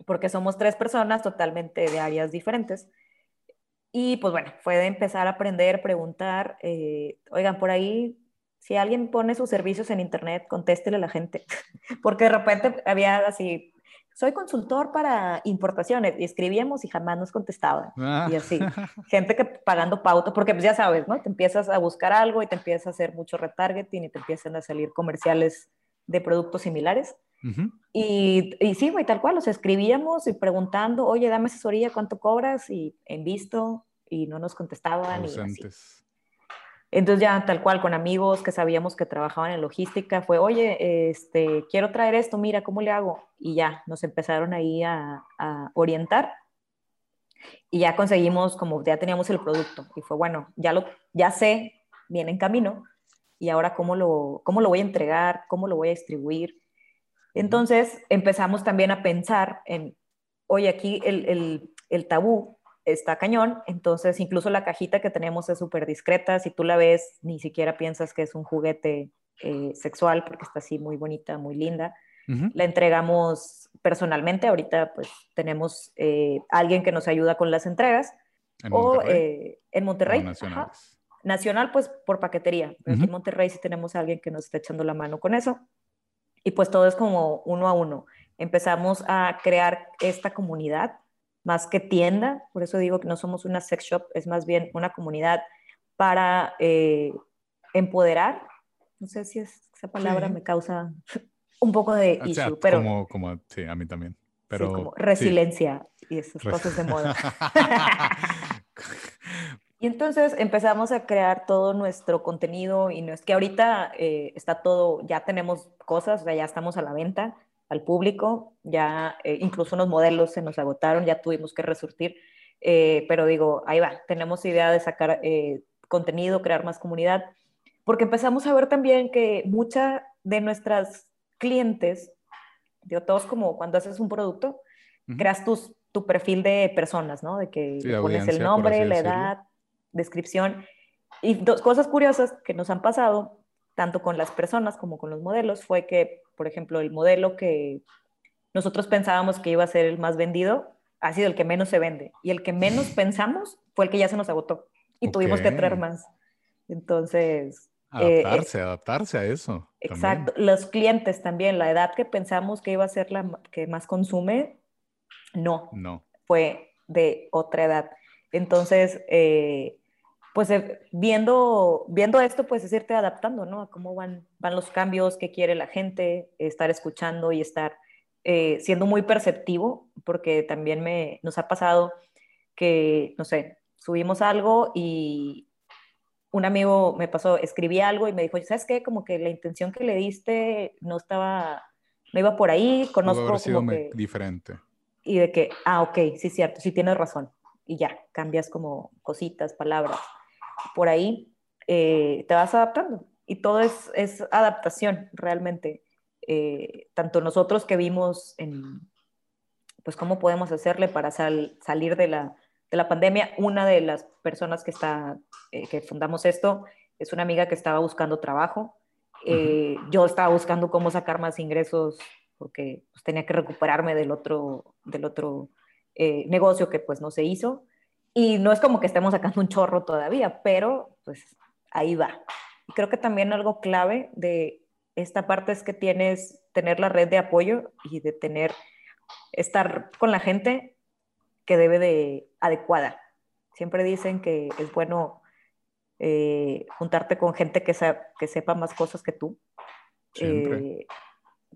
porque somos tres personas totalmente de áreas diferentes. Y pues bueno, fue de empezar a aprender, preguntar, eh, oigan, por ahí, si alguien pone sus servicios en internet, contéstele a la gente, porque de repente había así, soy consultor para importaciones, y escribíamos y jamás nos contestaban. Ah. Y así, gente que pagando pauta, porque pues ya sabes, ¿no? Te empiezas a buscar algo y te empiezas a hacer mucho retargeting y te empiezan a salir comerciales de productos similares y, y, sí, güey, tal cual, los escribíamos y preguntando, oye, dame asesoría, ¿cuánto cobras? Y en visto, y no nos contestaban. Entonces ya tal cual, con amigos que sabíamos que trabajaban en logística, fue, oye, este, quiero traer esto, mira, ¿cómo le hago? Y ya, nos empezaron ahí a, a orientar. Y ya conseguimos, como ya teníamos el producto, y fue, bueno, ya, lo, ya sé, viene en camino, y ahora cómo lo, cómo lo voy a entregar, cómo lo voy a distribuir, entonces empezamos también a pensar en, oye, aquí el, tabú está cañón, entonces incluso la cajita que tenemos es súper discreta, si tú la ves ni siquiera piensas que es un juguete eh, sexual porque está así muy bonita, muy linda. La entregamos personalmente, ahorita pues tenemos eh, alguien que nos ayuda con las entregas. ¿En o eh, en Monterrey. Nacional pues por paquetería, aquí en Monterrey sí tenemos a alguien que nos está echando la mano con eso. Y pues todo es como uno a uno. Empezamos a crear esta comunidad más que tienda, por eso digo que no somos una sex shop, es más bien una comunidad para eh, empoderar. No sé si esa palabra me causa un poco de issue, pero... Como, como, sí, a mí también. Pero, sí, como resiliencia y esas cosas de moda. Y entonces empezamos a crear todo nuestro contenido y no es que ahorita eh, está todo, ya tenemos cosas, o sea, ya estamos a la venta al público, ya eh, incluso unos modelos se nos agotaron, ya tuvimos que resurtir, eh, pero digo, ahí va, tenemos idea de sacar contenido, crear más comunidad, porque empezamos a ver también que muchas de nuestras clientes, digo, todos como cuando haces un producto, creas tus, tu perfil de personas, ¿no? De que pones el nombre, la edad, descripción. Y dos cosas curiosas que nos han pasado, tanto con las personas como con los modelos, fue que, por ejemplo, el modelo que nosotros pensábamos que iba a ser el más vendido, ha sido el que menos se vende. Y el que menos pensamos fue el que ya se nos agotó. Y tuvimos que traer más. Entonces... Eh, adaptarse, adaptarse a eso. Exacto. Los clientes también, la edad que pensamos que iba a ser la que más consume, no. No. Fue de otra edad. Entonces, eh, pues eh, viendo, viendo esto, pues es irte adaptando, ¿no? A cómo van, van los cambios, qué quiere la gente, estar escuchando y estar eh, siendo muy perceptivo, porque también me, nos ha pasado que, no sé, subimos algo y un amigo me pasó, escribí algo y me dijo, ¿sabes qué? Como que la intención que le diste no estaba, no iba por ahí, conozco como que... diferente. Y de que, ah, ok, sí, cierto, sí tienes razón. Y ya, cambias como cositas, palabras por ahí, eh, te vas adaptando. y todo es, es adaptación realmente. Eh, tanto nosotros que vimos en, pues cómo podemos hacerle para salir de la, de la, pandemia, una de las personas que, está, eh, que fundamos esto es una amiga que estaba buscando trabajo. Eh, yo estaba buscando cómo sacar más ingresos porque pues, tenía que recuperarme del otro, del otro negocio que pues no se hizo. Y no es como que estemos sacando un chorro todavía, pero pues ahí va. Y creo que también algo clave de esta parte es que tienes tener la red de apoyo y de tener, estar con la gente que debe de adecuada. Siempre dicen que es bueno eh, juntarte con gente que, que sepa más cosas que tú. Eh,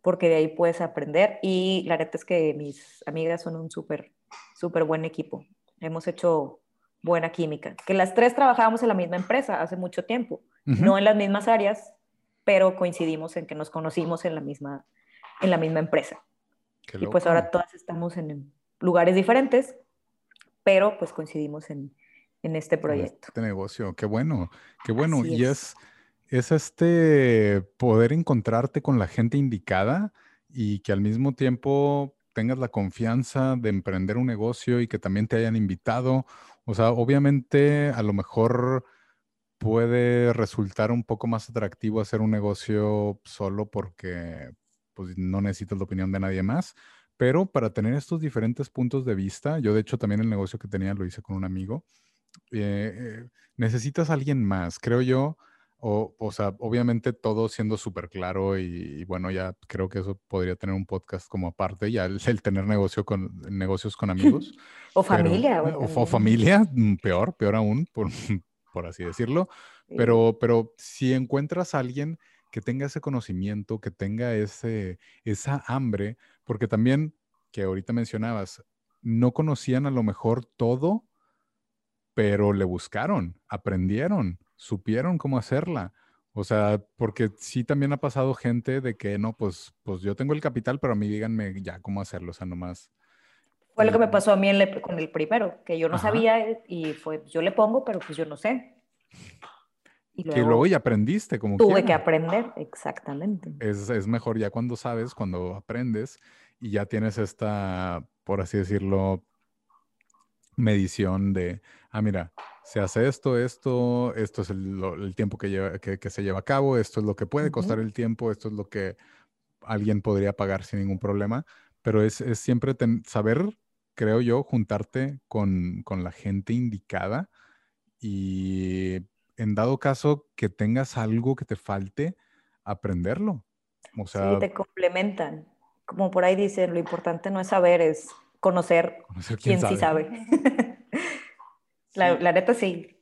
porque de ahí puedes aprender. Y la neta es que mis amigas son un súper, súper buen equipo. Hemos hecho buena química. Que las tres trabajábamos en la misma empresa hace mucho tiempo, no en las mismas áreas, pero coincidimos en que nos conocimos en la misma, en la misma empresa. y pues ahora todas estamos en lugares diferentes, pero pues coincidimos en, en este proyecto. Este negocio, qué bueno, qué bueno. y es. es este poder encontrarte con la gente indicada y que al mismo tiempo tengas la confianza de emprender un negocio y que también te hayan invitado. O sea, obviamente a lo mejor puede resultar un poco más atractivo hacer un negocio solo porque pues, no necesitas la opinión de nadie más. Pero para tener estos diferentes puntos de vista, yo de hecho también el negocio que tenía lo hice con un amigo, eh, eh, necesitas a alguien más, creo yo, o, o sea, obviamente todo siendo súper claro y, bueno, ya creo que eso podría tener un podcast como aparte, ya el, tener negocio con, negocios con amigos. o familia. o, familia, mm, peor, peor aún, por, por así decirlo. Pero, pero si encuentras a alguien que tenga ese conocimiento, que tenga ese, esa hambre, porque también, que ahorita mencionabas, no conocían a lo mejor todo, pero le buscaron, aprendieron supieron cómo hacerla. O sea, porque sí también ha pasado gente de que no, pues, pues yo tengo el capital, pero a mí díganme ya cómo hacerlo, o sea, nomás. Fue lo que me pasó a mí con el primero, que yo no sabía y fue, yo le pongo, pero pues yo no sé. Y luego, que luego ya aprendiste como Tuve que aprender, exactamente. Es, es mejor ya cuando sabes, cuando aprendes y ya tienes esta, por así decirlo, medición de, ah, mira, se hace esto, esto, esto es el, tiempo que, lleva, que, se lleva a cabo, esto es lo que puede costar el tiempo, esto es lo que alguien podría pagar sin ningún problema, pero es, siempre saber, creo yo, juntarte con, la gente indicada y en dado caso que tengas algo que te falte, aprenderlo. O sea, sí, te complementan. Como por ahí dicen, lo importante no es saber, es conocer, quién, sí sabe. La, neta sí.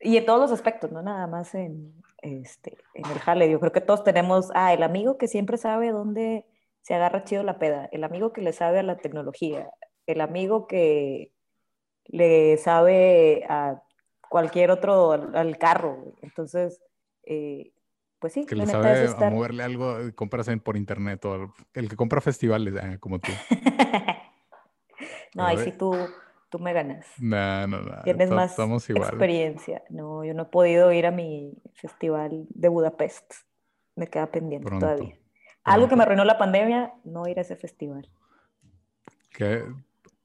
Y en todos los aspectos, no nada más en, este, en el jale. Yo creo que todos tenemos, ah, el amigo que siempre sabe dónde se agarra chido la peda, el amigo que le sabe a la tecnología, el amigo que le sabe a cualquier otro, al, carro. Entonces, eh, pues sí. Que le sabe a moverle algo, eh, compras por internet o el que compra festivales, ah, como tú. no, ahí sí tú tú me ganas. No, no, no. Tienes más experiencia. No, yo no he podido ir a mi festival de Budapest. Me queda pendiente todavía. Algo que me arruinó la pandemia, no ir a ese festival. Que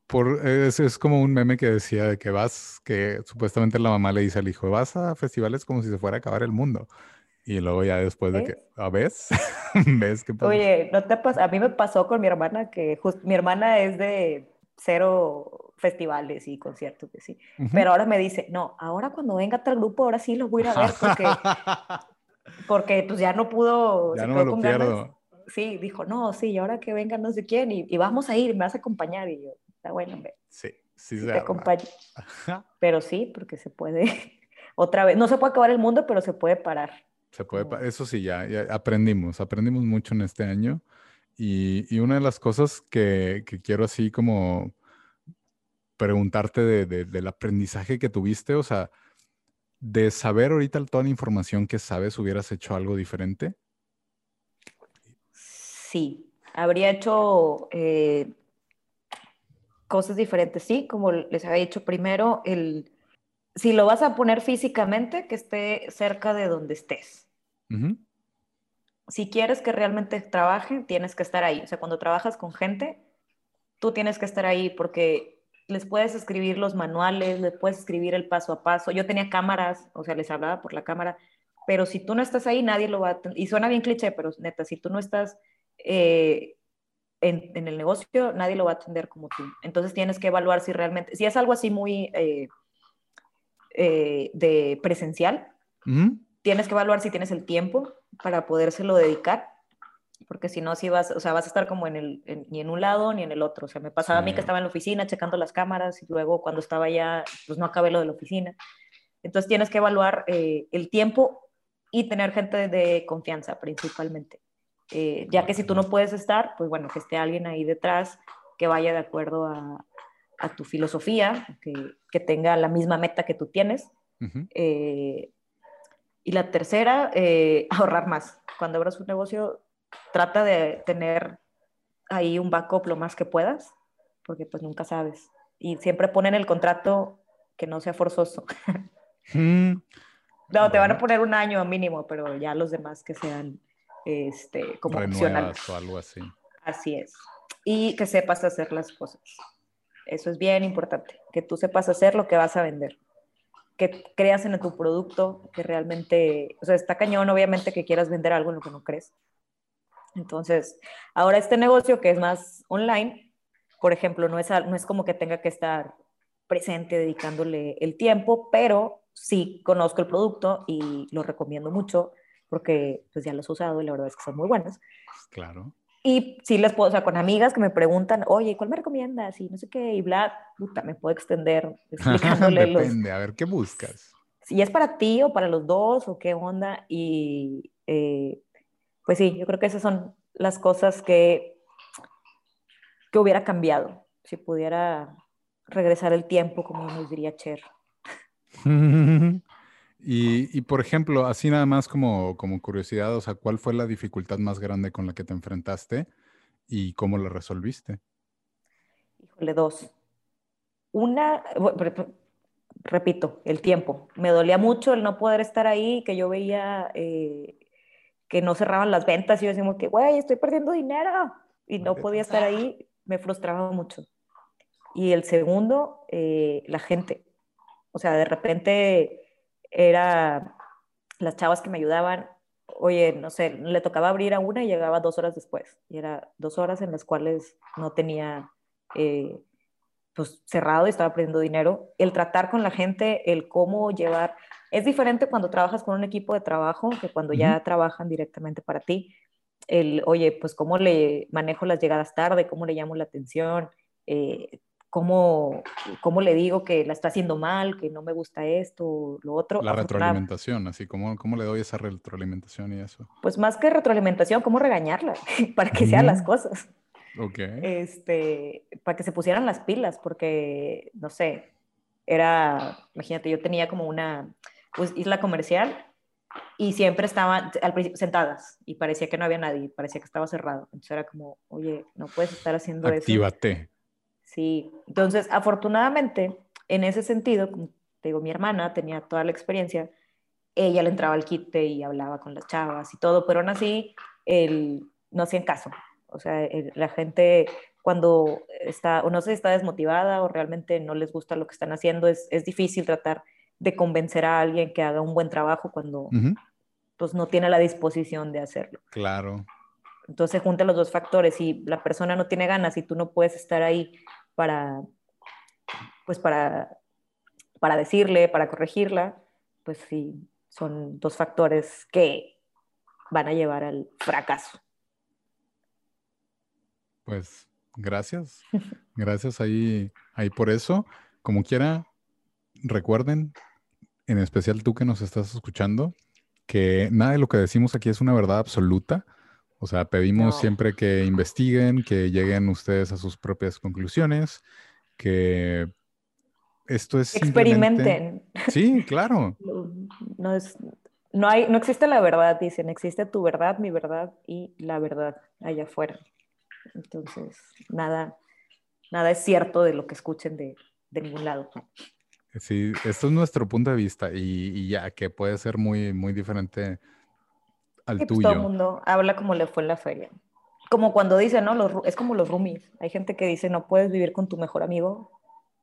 por, es, es, como un meme que decía de que vas, que supuestamente la mamá le dice al hijo, vas a festivales como si se fuera a acabar el mundo. Y luego ya después de que, ¿a ves? ¿Ves qué pasa? Oye, ¿no te pasa? A mí me pasó con mi hermana que mi hermana es de cero festivales y conciertos, sí. Pero ahora me dice, no, ahora cuando venga tal grupo, ahora sí los voy a ir a ver porque, porque pues ya no pudo. Ya no me lo pierdo. Sí, dijo, no, sí, ahora que venga no sé quién y, vamos a ir, me vas a acompañar. Y yo, está bueno, hombre. Sí, sí, te acompaño. Pero sí, porque se puede, otra vez, no se puede acabar el mundo, pero se puede parar. Se puede, eso sí, ya, ya, aprendimos, aprendimos mucho en este año. Y, y una de las cosas que, que quiero así como preguntarte de, del aprendizaje que tuviste, o sea, de saber ahorita toda la información que sabes, ¿hubieras hecho algo diferente? Sí, habría hecho eh, cosas diferentes, sí, como les había dicho primero, el, si lo vas a poner físicamente, que esté cerca de donde estés. Si quieres que realmente trabaje, tienes que estar ahí. O sea, cuando trabajas con gente, tú tienes que estar ahí porque les puedes escribir los manuales, les puedes escribir el paso a paso. Yo tenía cámaras, o sea, les hablaba por la cámara, pero si tú no estás ahí, nadie lo va a... Y suena bien cliché, pero neta, si tú no estás eh, en, el negocio, nadie lo va a atender como tú. Entonces tienes que evaluar si realmente, si es algo así muy eh, eh, de presencial, tienes que evaluar si tienes el tiempo para podérselo dedicar, porque si no, si vas, o sea, vas a estar como en el, ni en un lado ni en el otro. O sea, me pasaba a mí que estaba en la oficina checando las cámaras y luego cuando estaba ya, pues no acabé lo de la oficina. Entonces tienes que evaluar eh, el tiempo y tener gente de confianza principalmente. Eh, ya que si tú no puedes estar, pues bueno, que esté alguien ahí detrás que vaya de acuerdo a, a tu filosofía, que, que, tenga la misma meta que tú tienes. Eh, y la tercera, eh, ahorrar más. Cuando abras un negocio, trata de tener ahí un backup lo más que puedas, porque pues nunca sabes. Y siempre ponen el contrato que no sea forzoso. Mm. no, te van a poner un año mínimo, pero ya los demás que sean este, como opcionales. o algo así. Así es. Y que sepas hacer las cosas. Eso es bien importante, que tú sepas hacer lo que vas a vender, que creas en tu producto, que realmente, o sea, está cañón obviamente que quieras vender algo en lo que no crees. Entonces, ahora este negocio que es más online, por ejemplo, no es, no es como que tenga que estar presente dedicándole el tiempo, pero sí conozco el producto y lo recomiendo mucho porque pues ya los he usado y la verdad es que son muy buenos. Claro. Y sí les puedo, o sea, con amigas que me preguntan, oye, ¿cuál me recomiendas? Y no sé qué, y bla, puta, me puedo extender explicándole Depende, a ver, ¿qué buscas? Si es para ti o para los dos o qué onda. Y eh, pues sí, yo creo que esas son las cosas que, que hubiera cambiado si pudiera regresar el tiempo, como nos diría Cher. Y, por ejemplo, así nada más como, como curiosidad, o sea, ¿cuál fue la dificultad más grande con la que te enfrentaste y cómo la resolviste? Híjole, dos. Una, repito, el tiempo. Me dolía mucho el no poder estar ahí, que yo veía eh, que no cerraban las ventas y yo decía, que, güey, estoy perdiendo dinero y no podía estar ahí, me frustraba mucho. Y el segundo, eh, la gente. O sea, de repente era las chavas que me ayudaban, oye, no sé, le tocaba abrir a una y llegaba dos horas después. Y era dos horas en las cuales no tenía, eh, pues cerrado y estaba perdiendo dinero. El tratar con la gente, el cómo llevar, es diferente cuando trabajas con un equipo de trabajo que cuando ya trabajan directamente para ti. El, oye, pues cómo le manejo las llegadas tarde, cómo le llamo la atención, eh, cómo, cómo le digo que la está haciendo mal, que no me gusta esto, lo otro. La retroalimentación, así, ¿cómo, ¿cómo le doy esa retroalimentación y eso? Pues más que retroalimentación, ¿cómo regañarla para que sean las cosas? Ok. Este, para que se pusieran las pilas, porque, no sé, era, imagínate, yo tenía como una pues, isla comercial y siempre estaban al principio sentadas y parecía que no había nadie, parecía que estaba cerrado. Entonces era como, oye, no puedes estar haciendo eso. Actívate. Sí, entonces afortunadamente, en ese sentido, como te digo, mi hermana tenía toda la experiencia, ella le entraba al quite y hablaba con las chavas y todo, pero aún así él, no hacían caso. O sea, la gente cuando está, o no sé, está desmotivada o realmente no les gusta lo que están haciendo, es, es difícil tratar de convencer a alguien que haga un buen trabajo cuando pues no tiene la disposición de hacerlo. Claro. Entonces junta los dos factores y la persona no tiene ganas y tú no puedes estar ahí para, pues para, para decirle, para corregirla, pues sí, son dos factores que van a llevar al fracaso. Pues gracias, gracias ahí, ahí por eso. Como quiera, recuerden, en especial tú que nos estás escuchando, que nada de lo que decimos aquí es una verdad absoluta. O sea, pedimos siempre que investiguen, que lleguen ustedes a sus propias conclusiones, que esto es experimenten. Sí, claro. No, es, no hay, no existe la verdad, dicen, existe tu verdad, mi verdad y la verdad allá afuera. Entonces, nada, nada es cierto de lo que escuchen de, de ningún lado. Sí, esto es nuestro punto de vista y, y, ya que puede ser muy, muy diferente al pues, tuyo. todo el mundo habla como le fue en la feria. Como cuando dicen, ¿no? Los, es como los roomies. Hay gente que dice, no puedes vivir con tu mejor amigo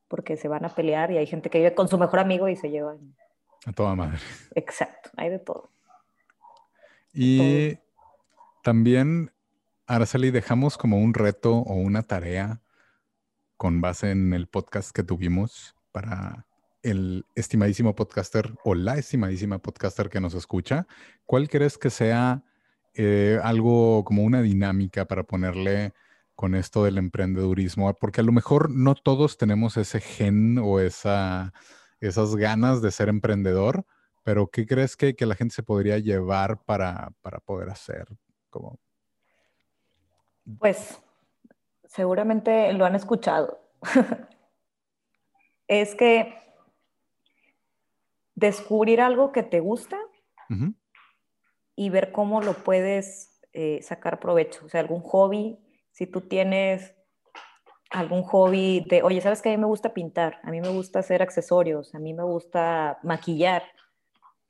porque se van a pelear y hay gente que vive con su mejor amigo y se llevan. A toda madre. Exacto, hay de todo. Y también, Araceli, dejamos como un reto o una tarea con base en el podcast que tuvimos para el estimadísimo podcaster o la estimadísima podcaster que nos escucha. ¿Cuál crees que sea eh, algo como una dinámica para ponerle con esto del emprendedurismo? Porque a lo mejor no todos tenemos ese gen o esa, esas ganas de ser emprendedor, pero ¿qué crees que, que la gente se podría llevar para, para poder hacer? Como... Pues seguramente lo han escuchado. es que descubrir algo que te gusta y ver cómo lo puedes eh, sacar provecho. O sea, algún hobby, si tú tienes algún hobby de, oye, ¿sabes que a mí me gusta pintar? A mí me gusta hacer accesorios, a mí me gusta maquillar.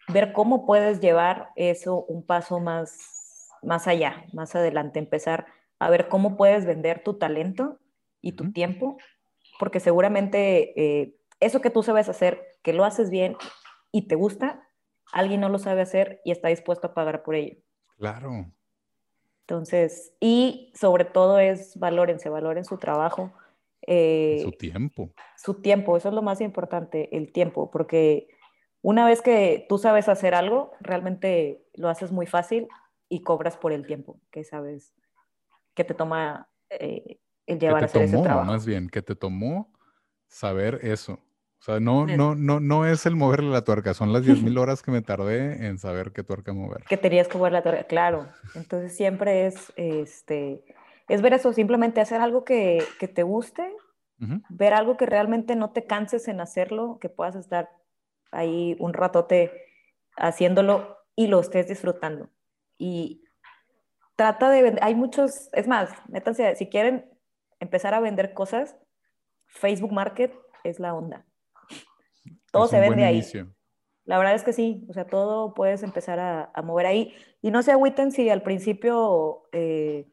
Ver cómo puedes llevar eso un paso más, más allá, más adelante, empezar a ver cómo puedes vender tu talento y tu tiempo, porque seguramente eh, eso que tú sabes hacer, que lo haces bien y te gusta, alguien no lo sabe hacer y está dispuesto a pagar por ello. Claro. Entonces, y sobre todo es valórense, valoren su trabajo, eh, Su tiempo. su tiempo, eso es lo más importante, el tiempo, porque una vez que tú sabes hacer algo, realmente lo haces muy fácil y cobras por el tiempo que sabes que te toma eh, el ¿Qué llevar a hacer ese tomó, trabajo. más bien, que te tomó saber eso. O sea, no, no, no, no es el moverle la tuerca, son las 10.000 horas que me tardé en saber qué tuerca mover. que tenías que mover la torre, claro. Entonces siempre es, este, es ver eso, simplemente hacer algo que, que te guste, ver algo que realmente no te canses en hacerlo, que puedas estar ahí un ratote haciéndolo y lo estés disfrutando. Y trata de vender, hay muchos, es más, métanse, si quieren empezar a vender cosas, Facebook Market es la onda. Todo Es se vende ahí. inicio. La verdad es que sí, o sea, todo puedes empezar a, a mover ahí. Y no se agüiten si al principio eh,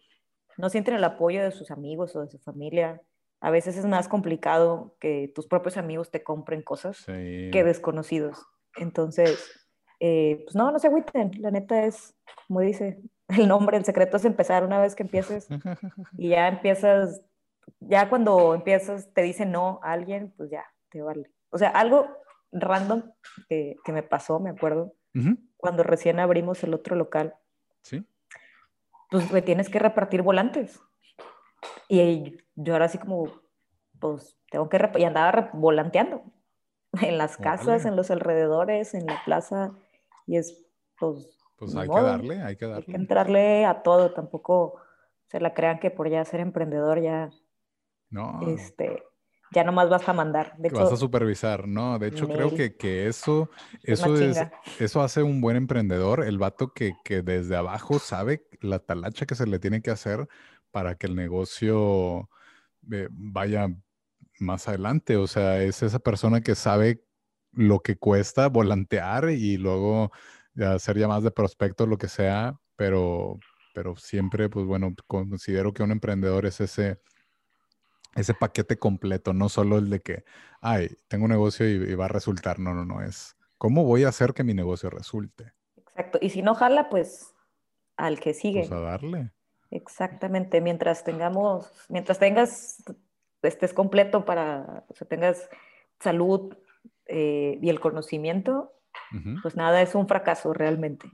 no sienten el apoyo de sus amigos o de su familia. A veces es más complicado que tus propios amigos te compren cosas Sí. que desconocidos. Entonces, eh, pues no, no se agüiten. La neta es, como dice el nombre, el secreto es empezar una vez que empieces y ya empiezas, ya cuando empiezas, te dice no a alguien, pues ya, te vale. O sea, algo random que, que me pasó, me acuerdo, Ujú. cuando recién abrimos el otro local, Sí. pues me tienes que repartir volantes. Y yo ahora así como, pues tengo que, y andaba volanteando en las casas, en los alrededores, en la plaza, y es, pues, Pues hay que modo. darle, hay que hay que darle. entrarle a todo, tampoco se la crean que por ya ser emprendedor ya, No, este, ya nomás vas a mandar. De vas a supervisar. No, de hecho creo que, que eso, eso es, eso hace un buen emprendedor, el vato que, que desde abajo sabe la talacha que se le tiene que hacer para que el negocio eh, vaya más adelante. O sea, es esa persona que sabe lo que cuesta volantear y luego ya hacer llamadas de prospectos, lo que sea, pero, pero siempre, pues bueno, considero que un emprendedor es ese, ese paquete completo, no solo el de que, ay, tengo un negocio y, y va a resultar. No, no, no, es cómo voy a hacer que mi negocio resulte. exacto. Y si no jala, pues al que sigue. Pues a darle. Exactamente. Mientras tengamos, mientras tengas, estés completo para, o sea, tengas salud eh, y el conocimiento, pues nada, es un fracaso realmente.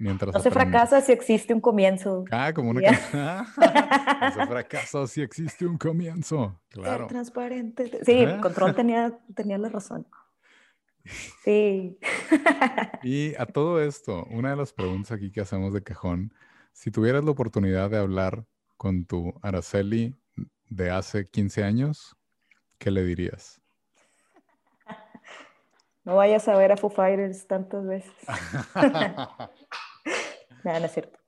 Mientras No se aprendes. fracasa si existe un comienzo. Ah, como una No se fracasa si existe un comienzo. Ser Claro. transparente. Sí, Ajá. Control tenía, tenía la razón. Sí. Y a todo esto, una de las preguntas aquí que hacemos de cajón, si tuvieras la oportunidad de hablar con tu Araceli de hace 15 años, ¿qué le dirías? No vayas a ver a Foo Fighters tantas veces. Nada, no es cierto.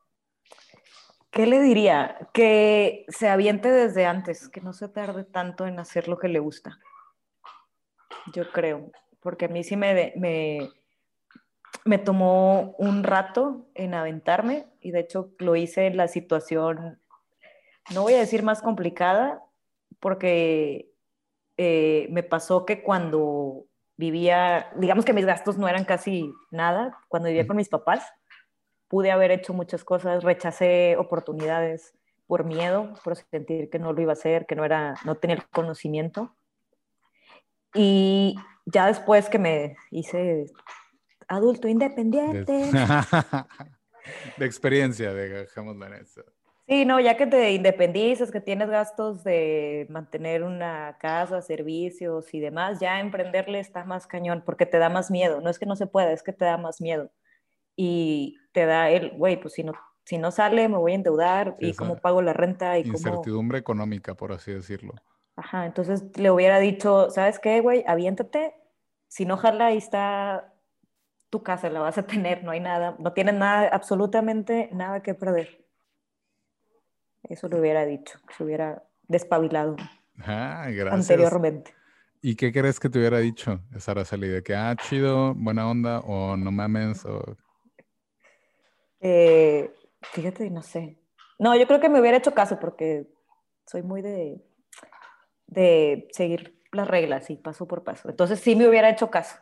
¿Qué le diría? Que se aviente desde antes, que no se tarde tanto en hacer lo que le gusta. Yo creo, porque a mí sí me, me me tomó un rato en aventarme y de hecho lo hice en la situación, no voy a decir más complicada, porque eh, me pasó que cuando vivía, digamos que mis gastos no eran casi nada, cuando vivía con mis papás, pude haber hecho muchas cosas, rechacé oportunidades por miedo, por sentir que no lo iba a hacer, que no, era, no tenía el conocimiento. Y ya después que me hice adulto independiente. De, experiencia, dejémoslo en eso. Sí, no, ya que te independizas, que tienes gastos de mantener una casa, servicios y demás, ya emprenderle está más cañón porque te da más miedo. No es que no se pueda, es que te da más miedo. Y te da el, güey, pues si no, si no sale, me voy a endeudar y cómo pago la renta y Incertidumbre económica, por así decirlo. Ajá, entonces le hubiera dicho, ¿sabes qué, güey? Aviéntate. Si no jala, ahí está tu casa, la vas a tener, no hay nada, no tienes nada, absolutamente nada que perder. Eso lo hubiera dicho, se hubiera despabilado ah, gracias. anteriormente. ¿Y qué crees que te hubiera dicho esa salida? ¿De que, ah, chido, buena onda, o no mames, o... Eh, fíjate, no sé. No, yo creo que me hubiera hecho caso porque soy muy de, de seguir las reglas y paso por paso. Entonces sí me hubiera hecho caso.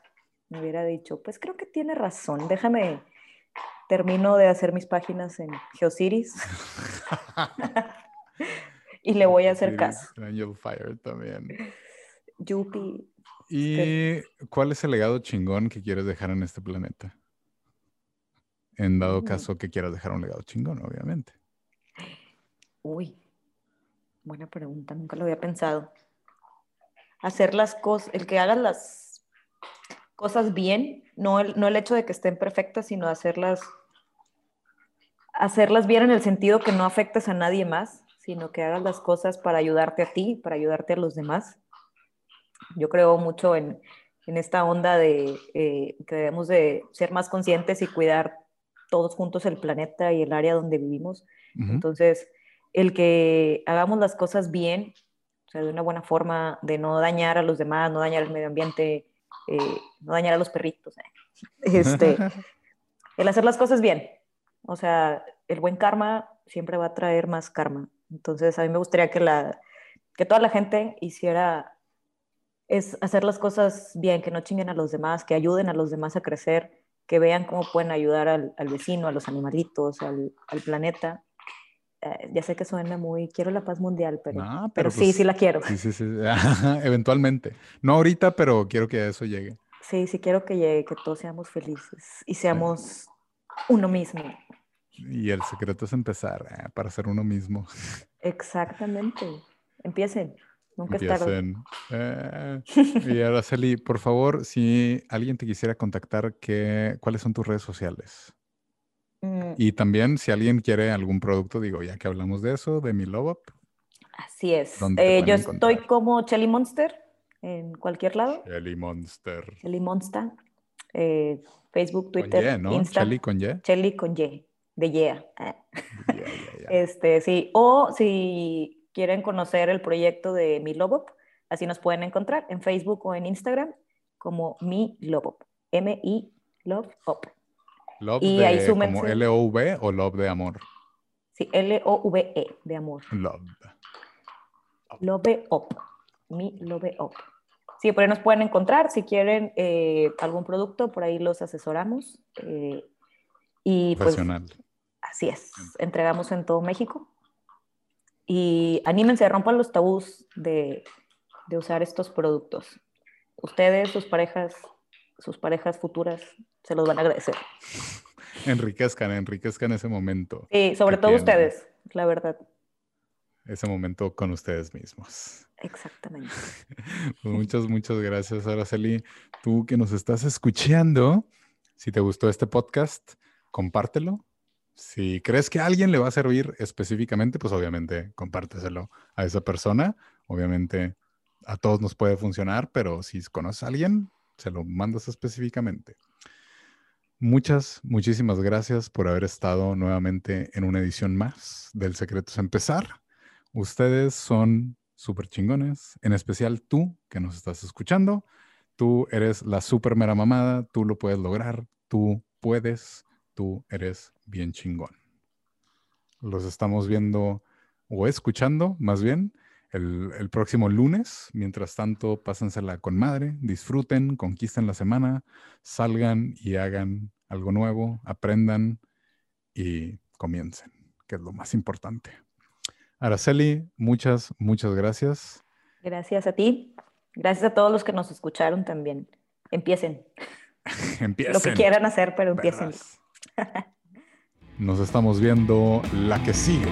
Me hubiera dicho, pues creo que tiene razón, déjame, termino de hacer mis páginas en GeoCities y le voy a hacer caso. Angel Fire también. Yupi. ¿Y cuál es el legado chingón que quieres dejar en este planeta? En dado caso que quieras dejar un legado chingón, obviamente. Uy, buena pregunta, nunca lo había pensado. Hacer las cosas, el que hagas las cosas bien, no el, no el hecho de que estén perfectas, sino hacerlas hacerlas bien en el sentido que no afectes a nadie más, sino que hagas las cosas para ayudarte a ti, para ayudarte a los demás. Yo creo mucho en, en esta onda de eh, que debemos de ser más conscientes y cuidar todos juntos el planeta y el área donde vivimos. Entonces, el que hagamos las cosas bien, o sea, de una buena forma, de no dañar a los demás, no dañar el medio ambiente, eh, no dañar a los perritos, eh, este, el hacer las cosas bien, o sea, el buen karma siempre va a traer más karma. Entonces, a mí me gustaría que, la, que toda la gente hiciera, es hacer las cosas bien, que no chinguen a los demás, que ayuden a los demás a crecer, que vean cómo pueden ayudar al, vecino, a los animalitos, al, planeta. Eh, ya sé que suena muy, quiero la paz mundial, pero, pero, sí, pues sí la quiero. Sí, sí, sí, eventualmente. No ahorita, pero quiero que eso llegue. Sí, sí quiero que llegue, que todos seamos felices y seamos uno mismo. Y el secreto es empezar eh, para ser uno mismo. Exactamente. Empiecen. Nunca Empiecen. Eh, y Araceli, por favor, si alguien te quisiera contactar, ¿qué, ¿cuáles son tus redes sociales? Mm. Y también, si alguien quiere algún producto, digo, ya que hablamos de eso, de mi Lobop. Así es. Eh, yo estoy como Chelly Monster en cualquier lado. Chelly Monster. Chelly Monster. Facebook, Twitter, con Insta. Chelly con Y. Chelly con Y de Yeah. Este, sí, o si quieren conocer el proyecto de Mi Lobop, así nos pueden encontrar en Facebook o en Instagram como Mi Lobop, M-I Love Up. Love y de, ahí como L-O-V o Love de amor. Sí, L-O-V-E de amor. Love. Love Up. Mi Love Up. Sí, por ahí nos pueden encontrar. Si quieren eh, algún producto, por ahí los asesoramos. Eh, y pues, Profesional. Así es, entregamos en todo México. Y anímense, rompan los tabús de, de usar estos productos. Ustedes, sus parejas, sus parejas futuras, se los van a agradecer. Enriquezcan, enriquezcan ese momento. Sí, sobre todo ustedes, la verdad. Ese momento con ustedes mismos. Exactamente. Pues muchas, muchas gracias, Araceli. Tú que nos estás escuchando, si te gustó este podcast, compártelo, si crees que a alguien le va a servir específicamente, pues obviamente compárteselo a esa persona. Obviamente a todos nos puede funcionar, pero si conoces a alguien, se lo mandas específicamente. Muchas, muchísimas gracias por haber estado nuevamente en una edición más del Secretos Empezar. Ustedes son súper chingones, en especial tú que nos estás escuchando. Tú eres la súper mera mamada, tú lo puedes lograr, tú puedes, tú eres bien chingón. Los estamos viendo o escuchando, más bien, el, próximo lunes. Mientras tanto, pásensela con madre, disfruten, conquisten la semana, salgan y hagan algo nuevo, aprendan y comiencen, que es lo más importante. Araceli, muchas, muchas gracias. Gracias a ti. Gracias a todos los que nos escucharon también. Empiecen. empiecen. Lo que quieran hacer, pero empiecen. Nos estamos viendo la que sigue.